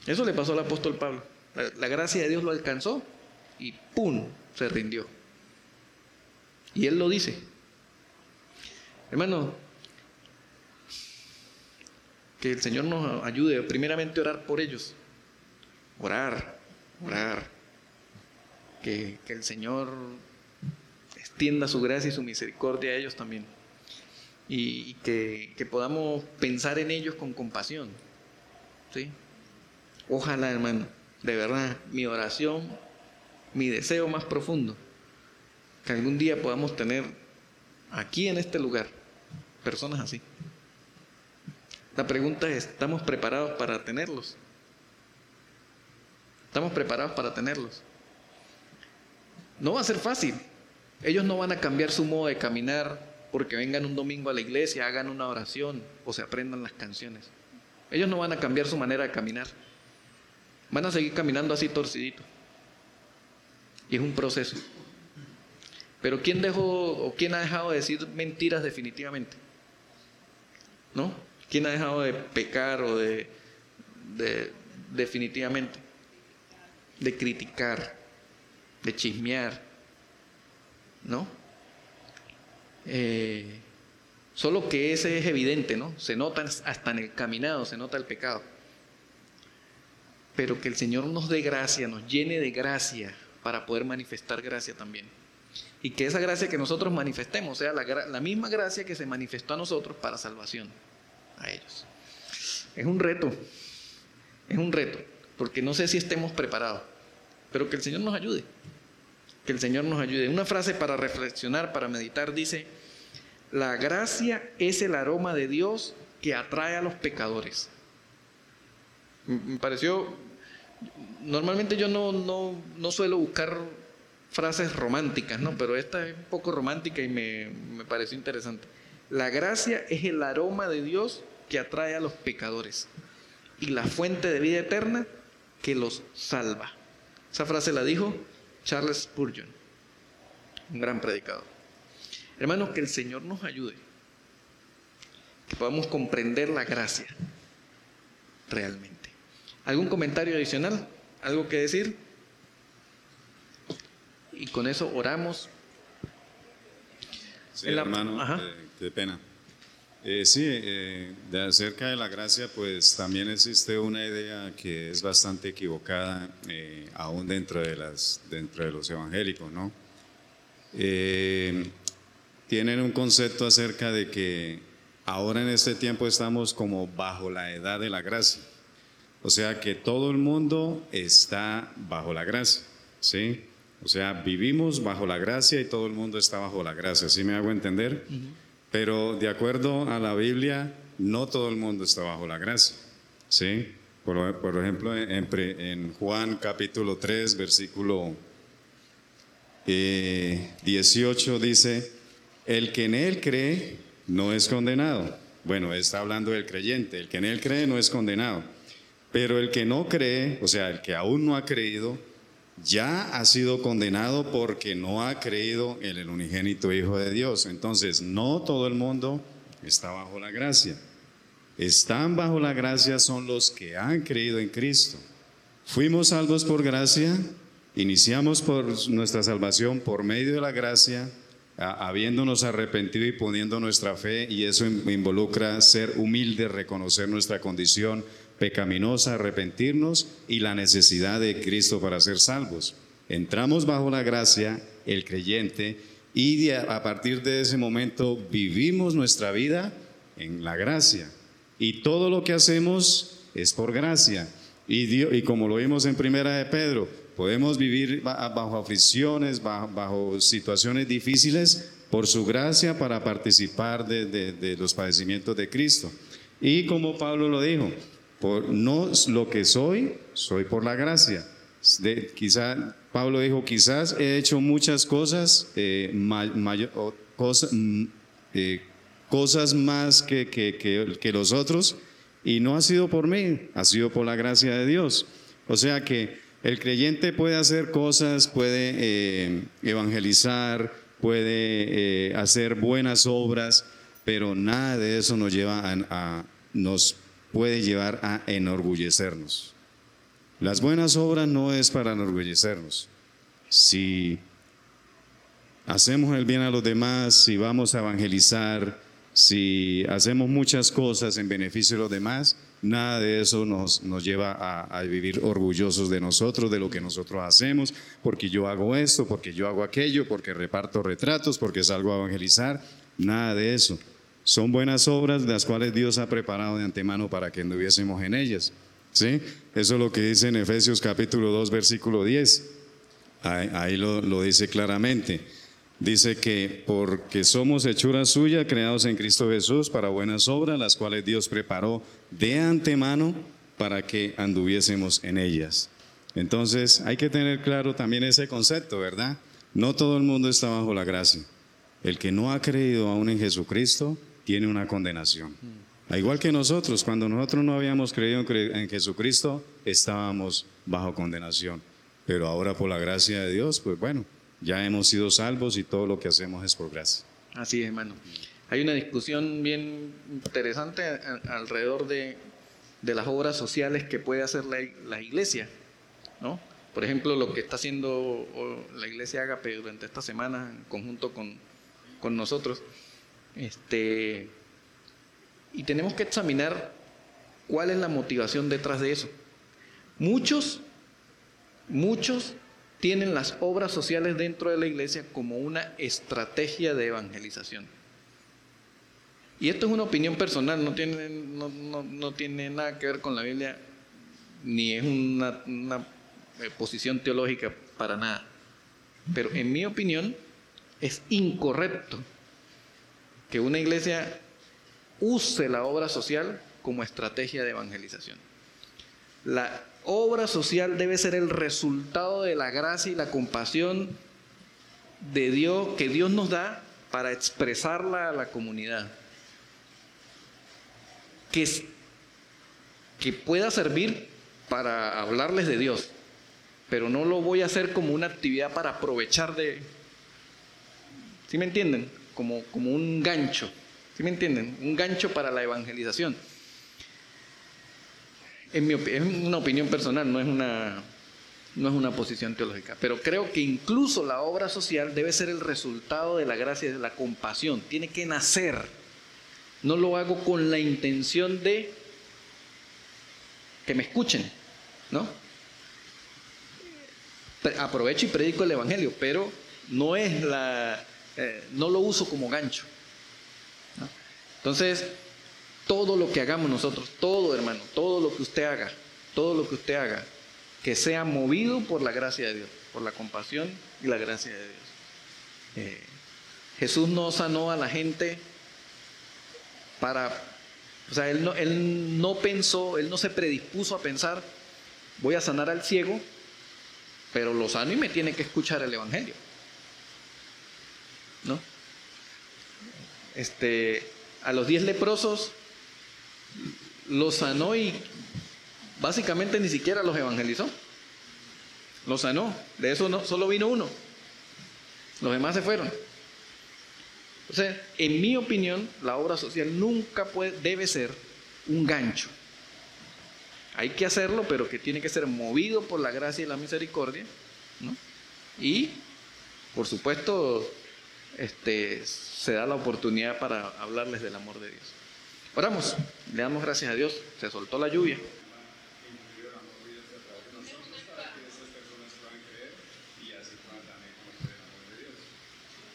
Eso le pasó al apóstol Pablo. La, gracia de Dios lo alcanzó y ¡pum! se rindió. Y él lo dice. Hermano, que el Señor nos ayude primeramente a orar por ellos. Orar, orar. Que, que el Señor extienda su gracia y su misericordia a ellos también. Y, que, podamos pensar en ellos con compasión. ¿sí? Ojalá, hermano, de verdad, mi oración, mi deseo más profundo, que algún día podamos tener aquí en este lugar personas así. La pregunta es, ¿estamos preparados para tenerlos? ¿Estamos preparados para tenerlos? No va a ser fácil. Ellos no van a cambiar su modo de caminar porque vengan un domingo a la iglesia, hagan una oración o se aprendan las canciones. Ellos no van a cambiar su manera de caminar. Van a seguir caminando así torcidito. Y es un proceso. Pero ¿quién dejó o quién ha dejado de decir mentiras definitivamente? ¿No? ¿Quién ha dejado de pecar o de, de definitivamente? De criticar, de chismear, ¿no? Eh, solo que ese es evidente, ¿no? Se nota hasta en el caminado, se nota el pecado. Pero que el Señor nos dé gracia, nos llene de gracia para poder manifestar gracia también. Y que esa gracia que nosotros manifestemos sea la, la misma gracia que se manifestó a nosotros para salvación, a ellos. Es un reto, es un reto, porque no sé si estemos preparados, pero que el Señor nos ayude, que el Señor nos ayude. Una frase para reflexionar, para meditar, dice, la gracia es el aroma de Dios que atrae a los pecadores. Me pareció, normalmente yo no, no, no suelo buscar frases románticas, ¿no? Pero esta es un poco romántica y me, me pareció interesante. La gracia es el aroma de Dios que atrae a los pecadores y la fuente de vida eterna que los salva. Esa frase la dijo Charles Spurgeon, un gran predicador. Hermanos, que el Señor nos ayude, que podamos comprender la gracia realmente. ¿Algún comentario adicional? ¿Algo que decir? Y con eso oramos. Sí, hermano, eh, qué pena. Eh, sí, eh, de acerca de la gracia, pues también existe una idea que es bastante equivocada aún dentro de, las, dentro de los evangélicos, ¿no? tienen un concepto acerca de que ahora en este tiempo estamos como bajo la edad de la gracia. O sea que todo el mundo está bajo la gracia, ¿sí? O sea, vivimos bajo la gracia y todo el mundo está bajo la gracia, ¿sí me hago entender? Pero de acuerdo a la Biblia, no todo el mundo está bajo la gracia, ¿sí? Por, ejemplo, en, Juan capítulo 3, versículo 18 eh, dice, el que en él cree no es condenado. Bueno, está hablando del creyente. El que en él cree no es condenado. Pero el que no cree, o sea, el que aún no ha creído, ya ha sido condenado porque no ha creído en el unigénito Hijo de Dios. Entonces, no todo el mundo está bajo la gracia. Están bajo la gracia son los que han creído en Cristo. Fuimos salvos por gracia, iniciamos por nuestra salvación por medio de la gracia habiéndonos arrepentido y poniendo nuestra fe, y eso involucra ser humilde, reconocer nuestra condición pecaminosa, arrepentirnos y la necesidad de Cristo para ser salvos. Entramos bajo la gracia, el creyente, y a partir de ese momento vivimos nuestra vida en la gracia. Y todo lo que hacemos es por gracia. Y, y como lo vimos en Primera de Pedro, Podemos vivir bajo aflicciones, bajo, situaciones difíciles por su gracia para participar de, los padecimientos de Cristo. Y como Pablo lo dijo, no lo que soy, soy por la gracia. quizá Pablo dijo, quizás he hecho muchas cosas, eh, mm, eh, cosas más que, que, que, los otros, y no ha sido por mí, ha sido por la gracia de Dios. O sea que el creyente puede hacer cosas, puede eh, evangelizar, puede hacer buenas obras, pero nada de eso nos lleva a, nos puede llevar a enorgullecernos. Las buenas obras no es para enorgullecernos. Si hacemos el bien a los demás, si vamos a evangelizar, si hacemos muchas cosas en beneficio de los demás, Nada de eso nos, nos lleva a, vivir orgullosos de nosotros, de lo que nosotros hacemos, porque yo hago esto, porque yo hago aquello, porque reparto retratos, porque salgo a evangelizar. Nada de eso. Son buenas obras las cuales Dios ha preparado de antemano para que anduviésemos en ellas. ¿Sí? Eso es lo que dice en Efesios capítulo 2, versículo 10. Ahí, lo, lo dice claramente. Dice que porque somos hechura suya, creados en Cristo Jesús para buenas obras, las cuales Dios preparó de antemano para que anduviésemos en ellas. Entonces hay que tener claro también ese concepto, ¿verdad? No todo el mundo está bajo la gracia. El que no ha creído aún en Jesucristo tiene una condenación. Igual que nosotros, cuando nosotros no habíamos creído en Jesucristo, estábamos bajo condenación. Pero ahora por la gracia de Dios, pues bueno, ya hemos sido salvos y todo lo que hacemos es por gracia. Así es, hermano. Hay una discusión bien interesante alrededor de, las obras sociales que puede hacer la, iglesia, ¿no? Por ejemplo, lo que está haciendo la iglesia Agape durante esta semana en conjunto con, con nosotros. Este, y tenemos que examinar cuál es la motivación detrás de eso. Muchos, muchos tienen las obras sociales dentro de la iglesia como una estrategia de evangelización. Y esto es una opinión personal, no tiene, no, tiene nada que ver con la Biblia, ni es una, una eh, posición teológica para nada. Pero en mi opinión es incorrecto que una iglesia use la obra social como estrategia de evangelización. La obra social debe ser el resultado de la gracia y la compasión de Dios que Dios nos da para expresarla a la comunidad. Que, que pueda servir para hablarles de Dios, pero no lo voy a hacer como una actividad para aprovechar de... ¿Sí me entienden? Como, como un gancho. ¿Sí me entienden? Un gancho para la evangelización es una opinión personal, no es una, no es una posición teológica, pero creo que incluso la obra social debe ser el resultado de la gracia de la compasión, tiene que nacer. No lo hago con la intención de que me escuchen, ¿no? Aprovecho y predico el evangelio, pero no es la, eh, no lo uso como gancho. Entonces, todo lo que hagamos nosotros, todo hermano, todo lo que usted haga, todo lo que usted haga, que sea movido por la gracia de Dios, por la compasión y la gracia de Dios. Eh, Jesús no sanó a la gente para, o sea, él no, él no pensó, él no se predispuso a pensar, voy a sanar al ciego, pero lo sano y me tiene que escuchar el Evangelio. Este, a los diez leprosos lo sanó y básicamente ni siquiera los evangelizó. Lo sanó. De eso no, solo vino uno. Los demás se fueron. O sea, en mi opinión, la obra social nunca debe ser un gancho. Hay que hacerlo, pero que tiene que ser movido por la gracia y la misericordia. Y, por supuesto, este, se da la oportunidad para hablarles del amor de Dios. Oramos, le damos gracias a Dios, se soltó la lluvia.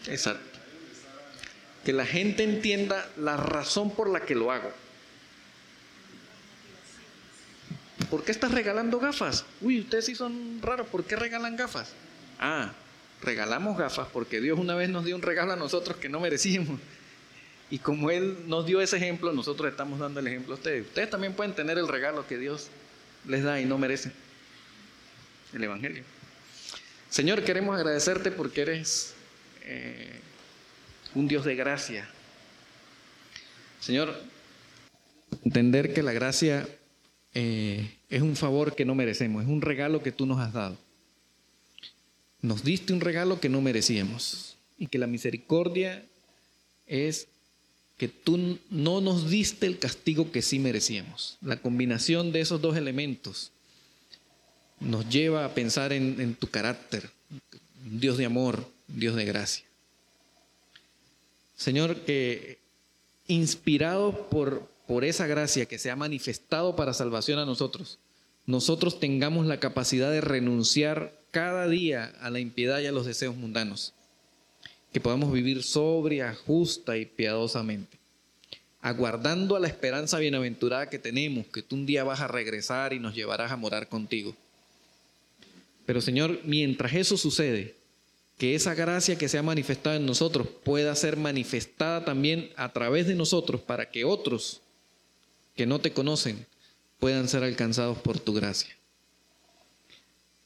Exacto. Que la gente entienda la razón por la que lo hago. ¿Por qué estás regalando gafas? Uy, ustedes sí son raros, ¿por qué regalan gafas? Ah, regalamos gafas porque Dios una vez nos dio un regalo a nosotros que no merecíamos. Y como Él nos dio ese ejemplo, nosotros estamos dando el ejemplo a ustedes. Ustedes también pueden tener el regalo que Dios les da y no merecen. El Evangelio. Señor, queremos agradecerte porque eres eh, un Dios de gracia. Señor, entender que la gracia eh, es un favor que no merecemos, es un regalo que tú nos has dado. Nos diste un regalo que no merecíamos y que la misericordia es que tú no nos diste el castigo que sí merecíamos. La combinación de esos dos elementos nos lleva a pensar en, tu carácter, Dios de amor, Dios de gracia. Señor, que inspirados por, por esa gracia que se ha manifestado para salvación a nosotros, nosotros tengamos la capacidad de renunciar cada día a la impiedad y a los deseos mundanos que podamos vivir sobria, justa y piadosamente. aguardando a la esperanza bienaventurada que tenemos, que tú un día vas a regresar y nos llevarás a morar contigo. Pero Señor, mientras eso sucede, que esa gracia que se ha manifestado en nosotros pueda ser manifestada también a través de nosotros para que otros que no te conocen puedan ser alcanzados por tu gracia.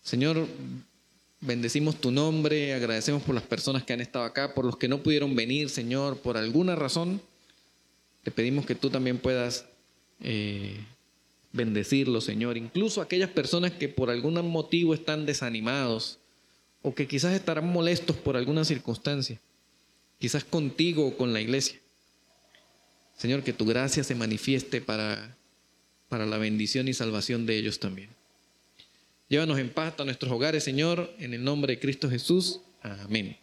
Señor, bendecimos tu nombre, agradecemos por las personas que han estado acá, por los que no pudieron venir, Señor, por alguna razón. Te pedimos que tú también puedas eh, bendecirlos, Señor. Incluso aquellas personas que por algún motivo están desanimados o que quizás estarán molestos por alguna circunstancia, quizás contigo o con la iglesia. Señor, que tu gracia se manifieste para, para la bendición y salvación de ellos también. Llévanos en paz a nuestros hogares, Señor, en el nombre de Cristo Jesús. Amén.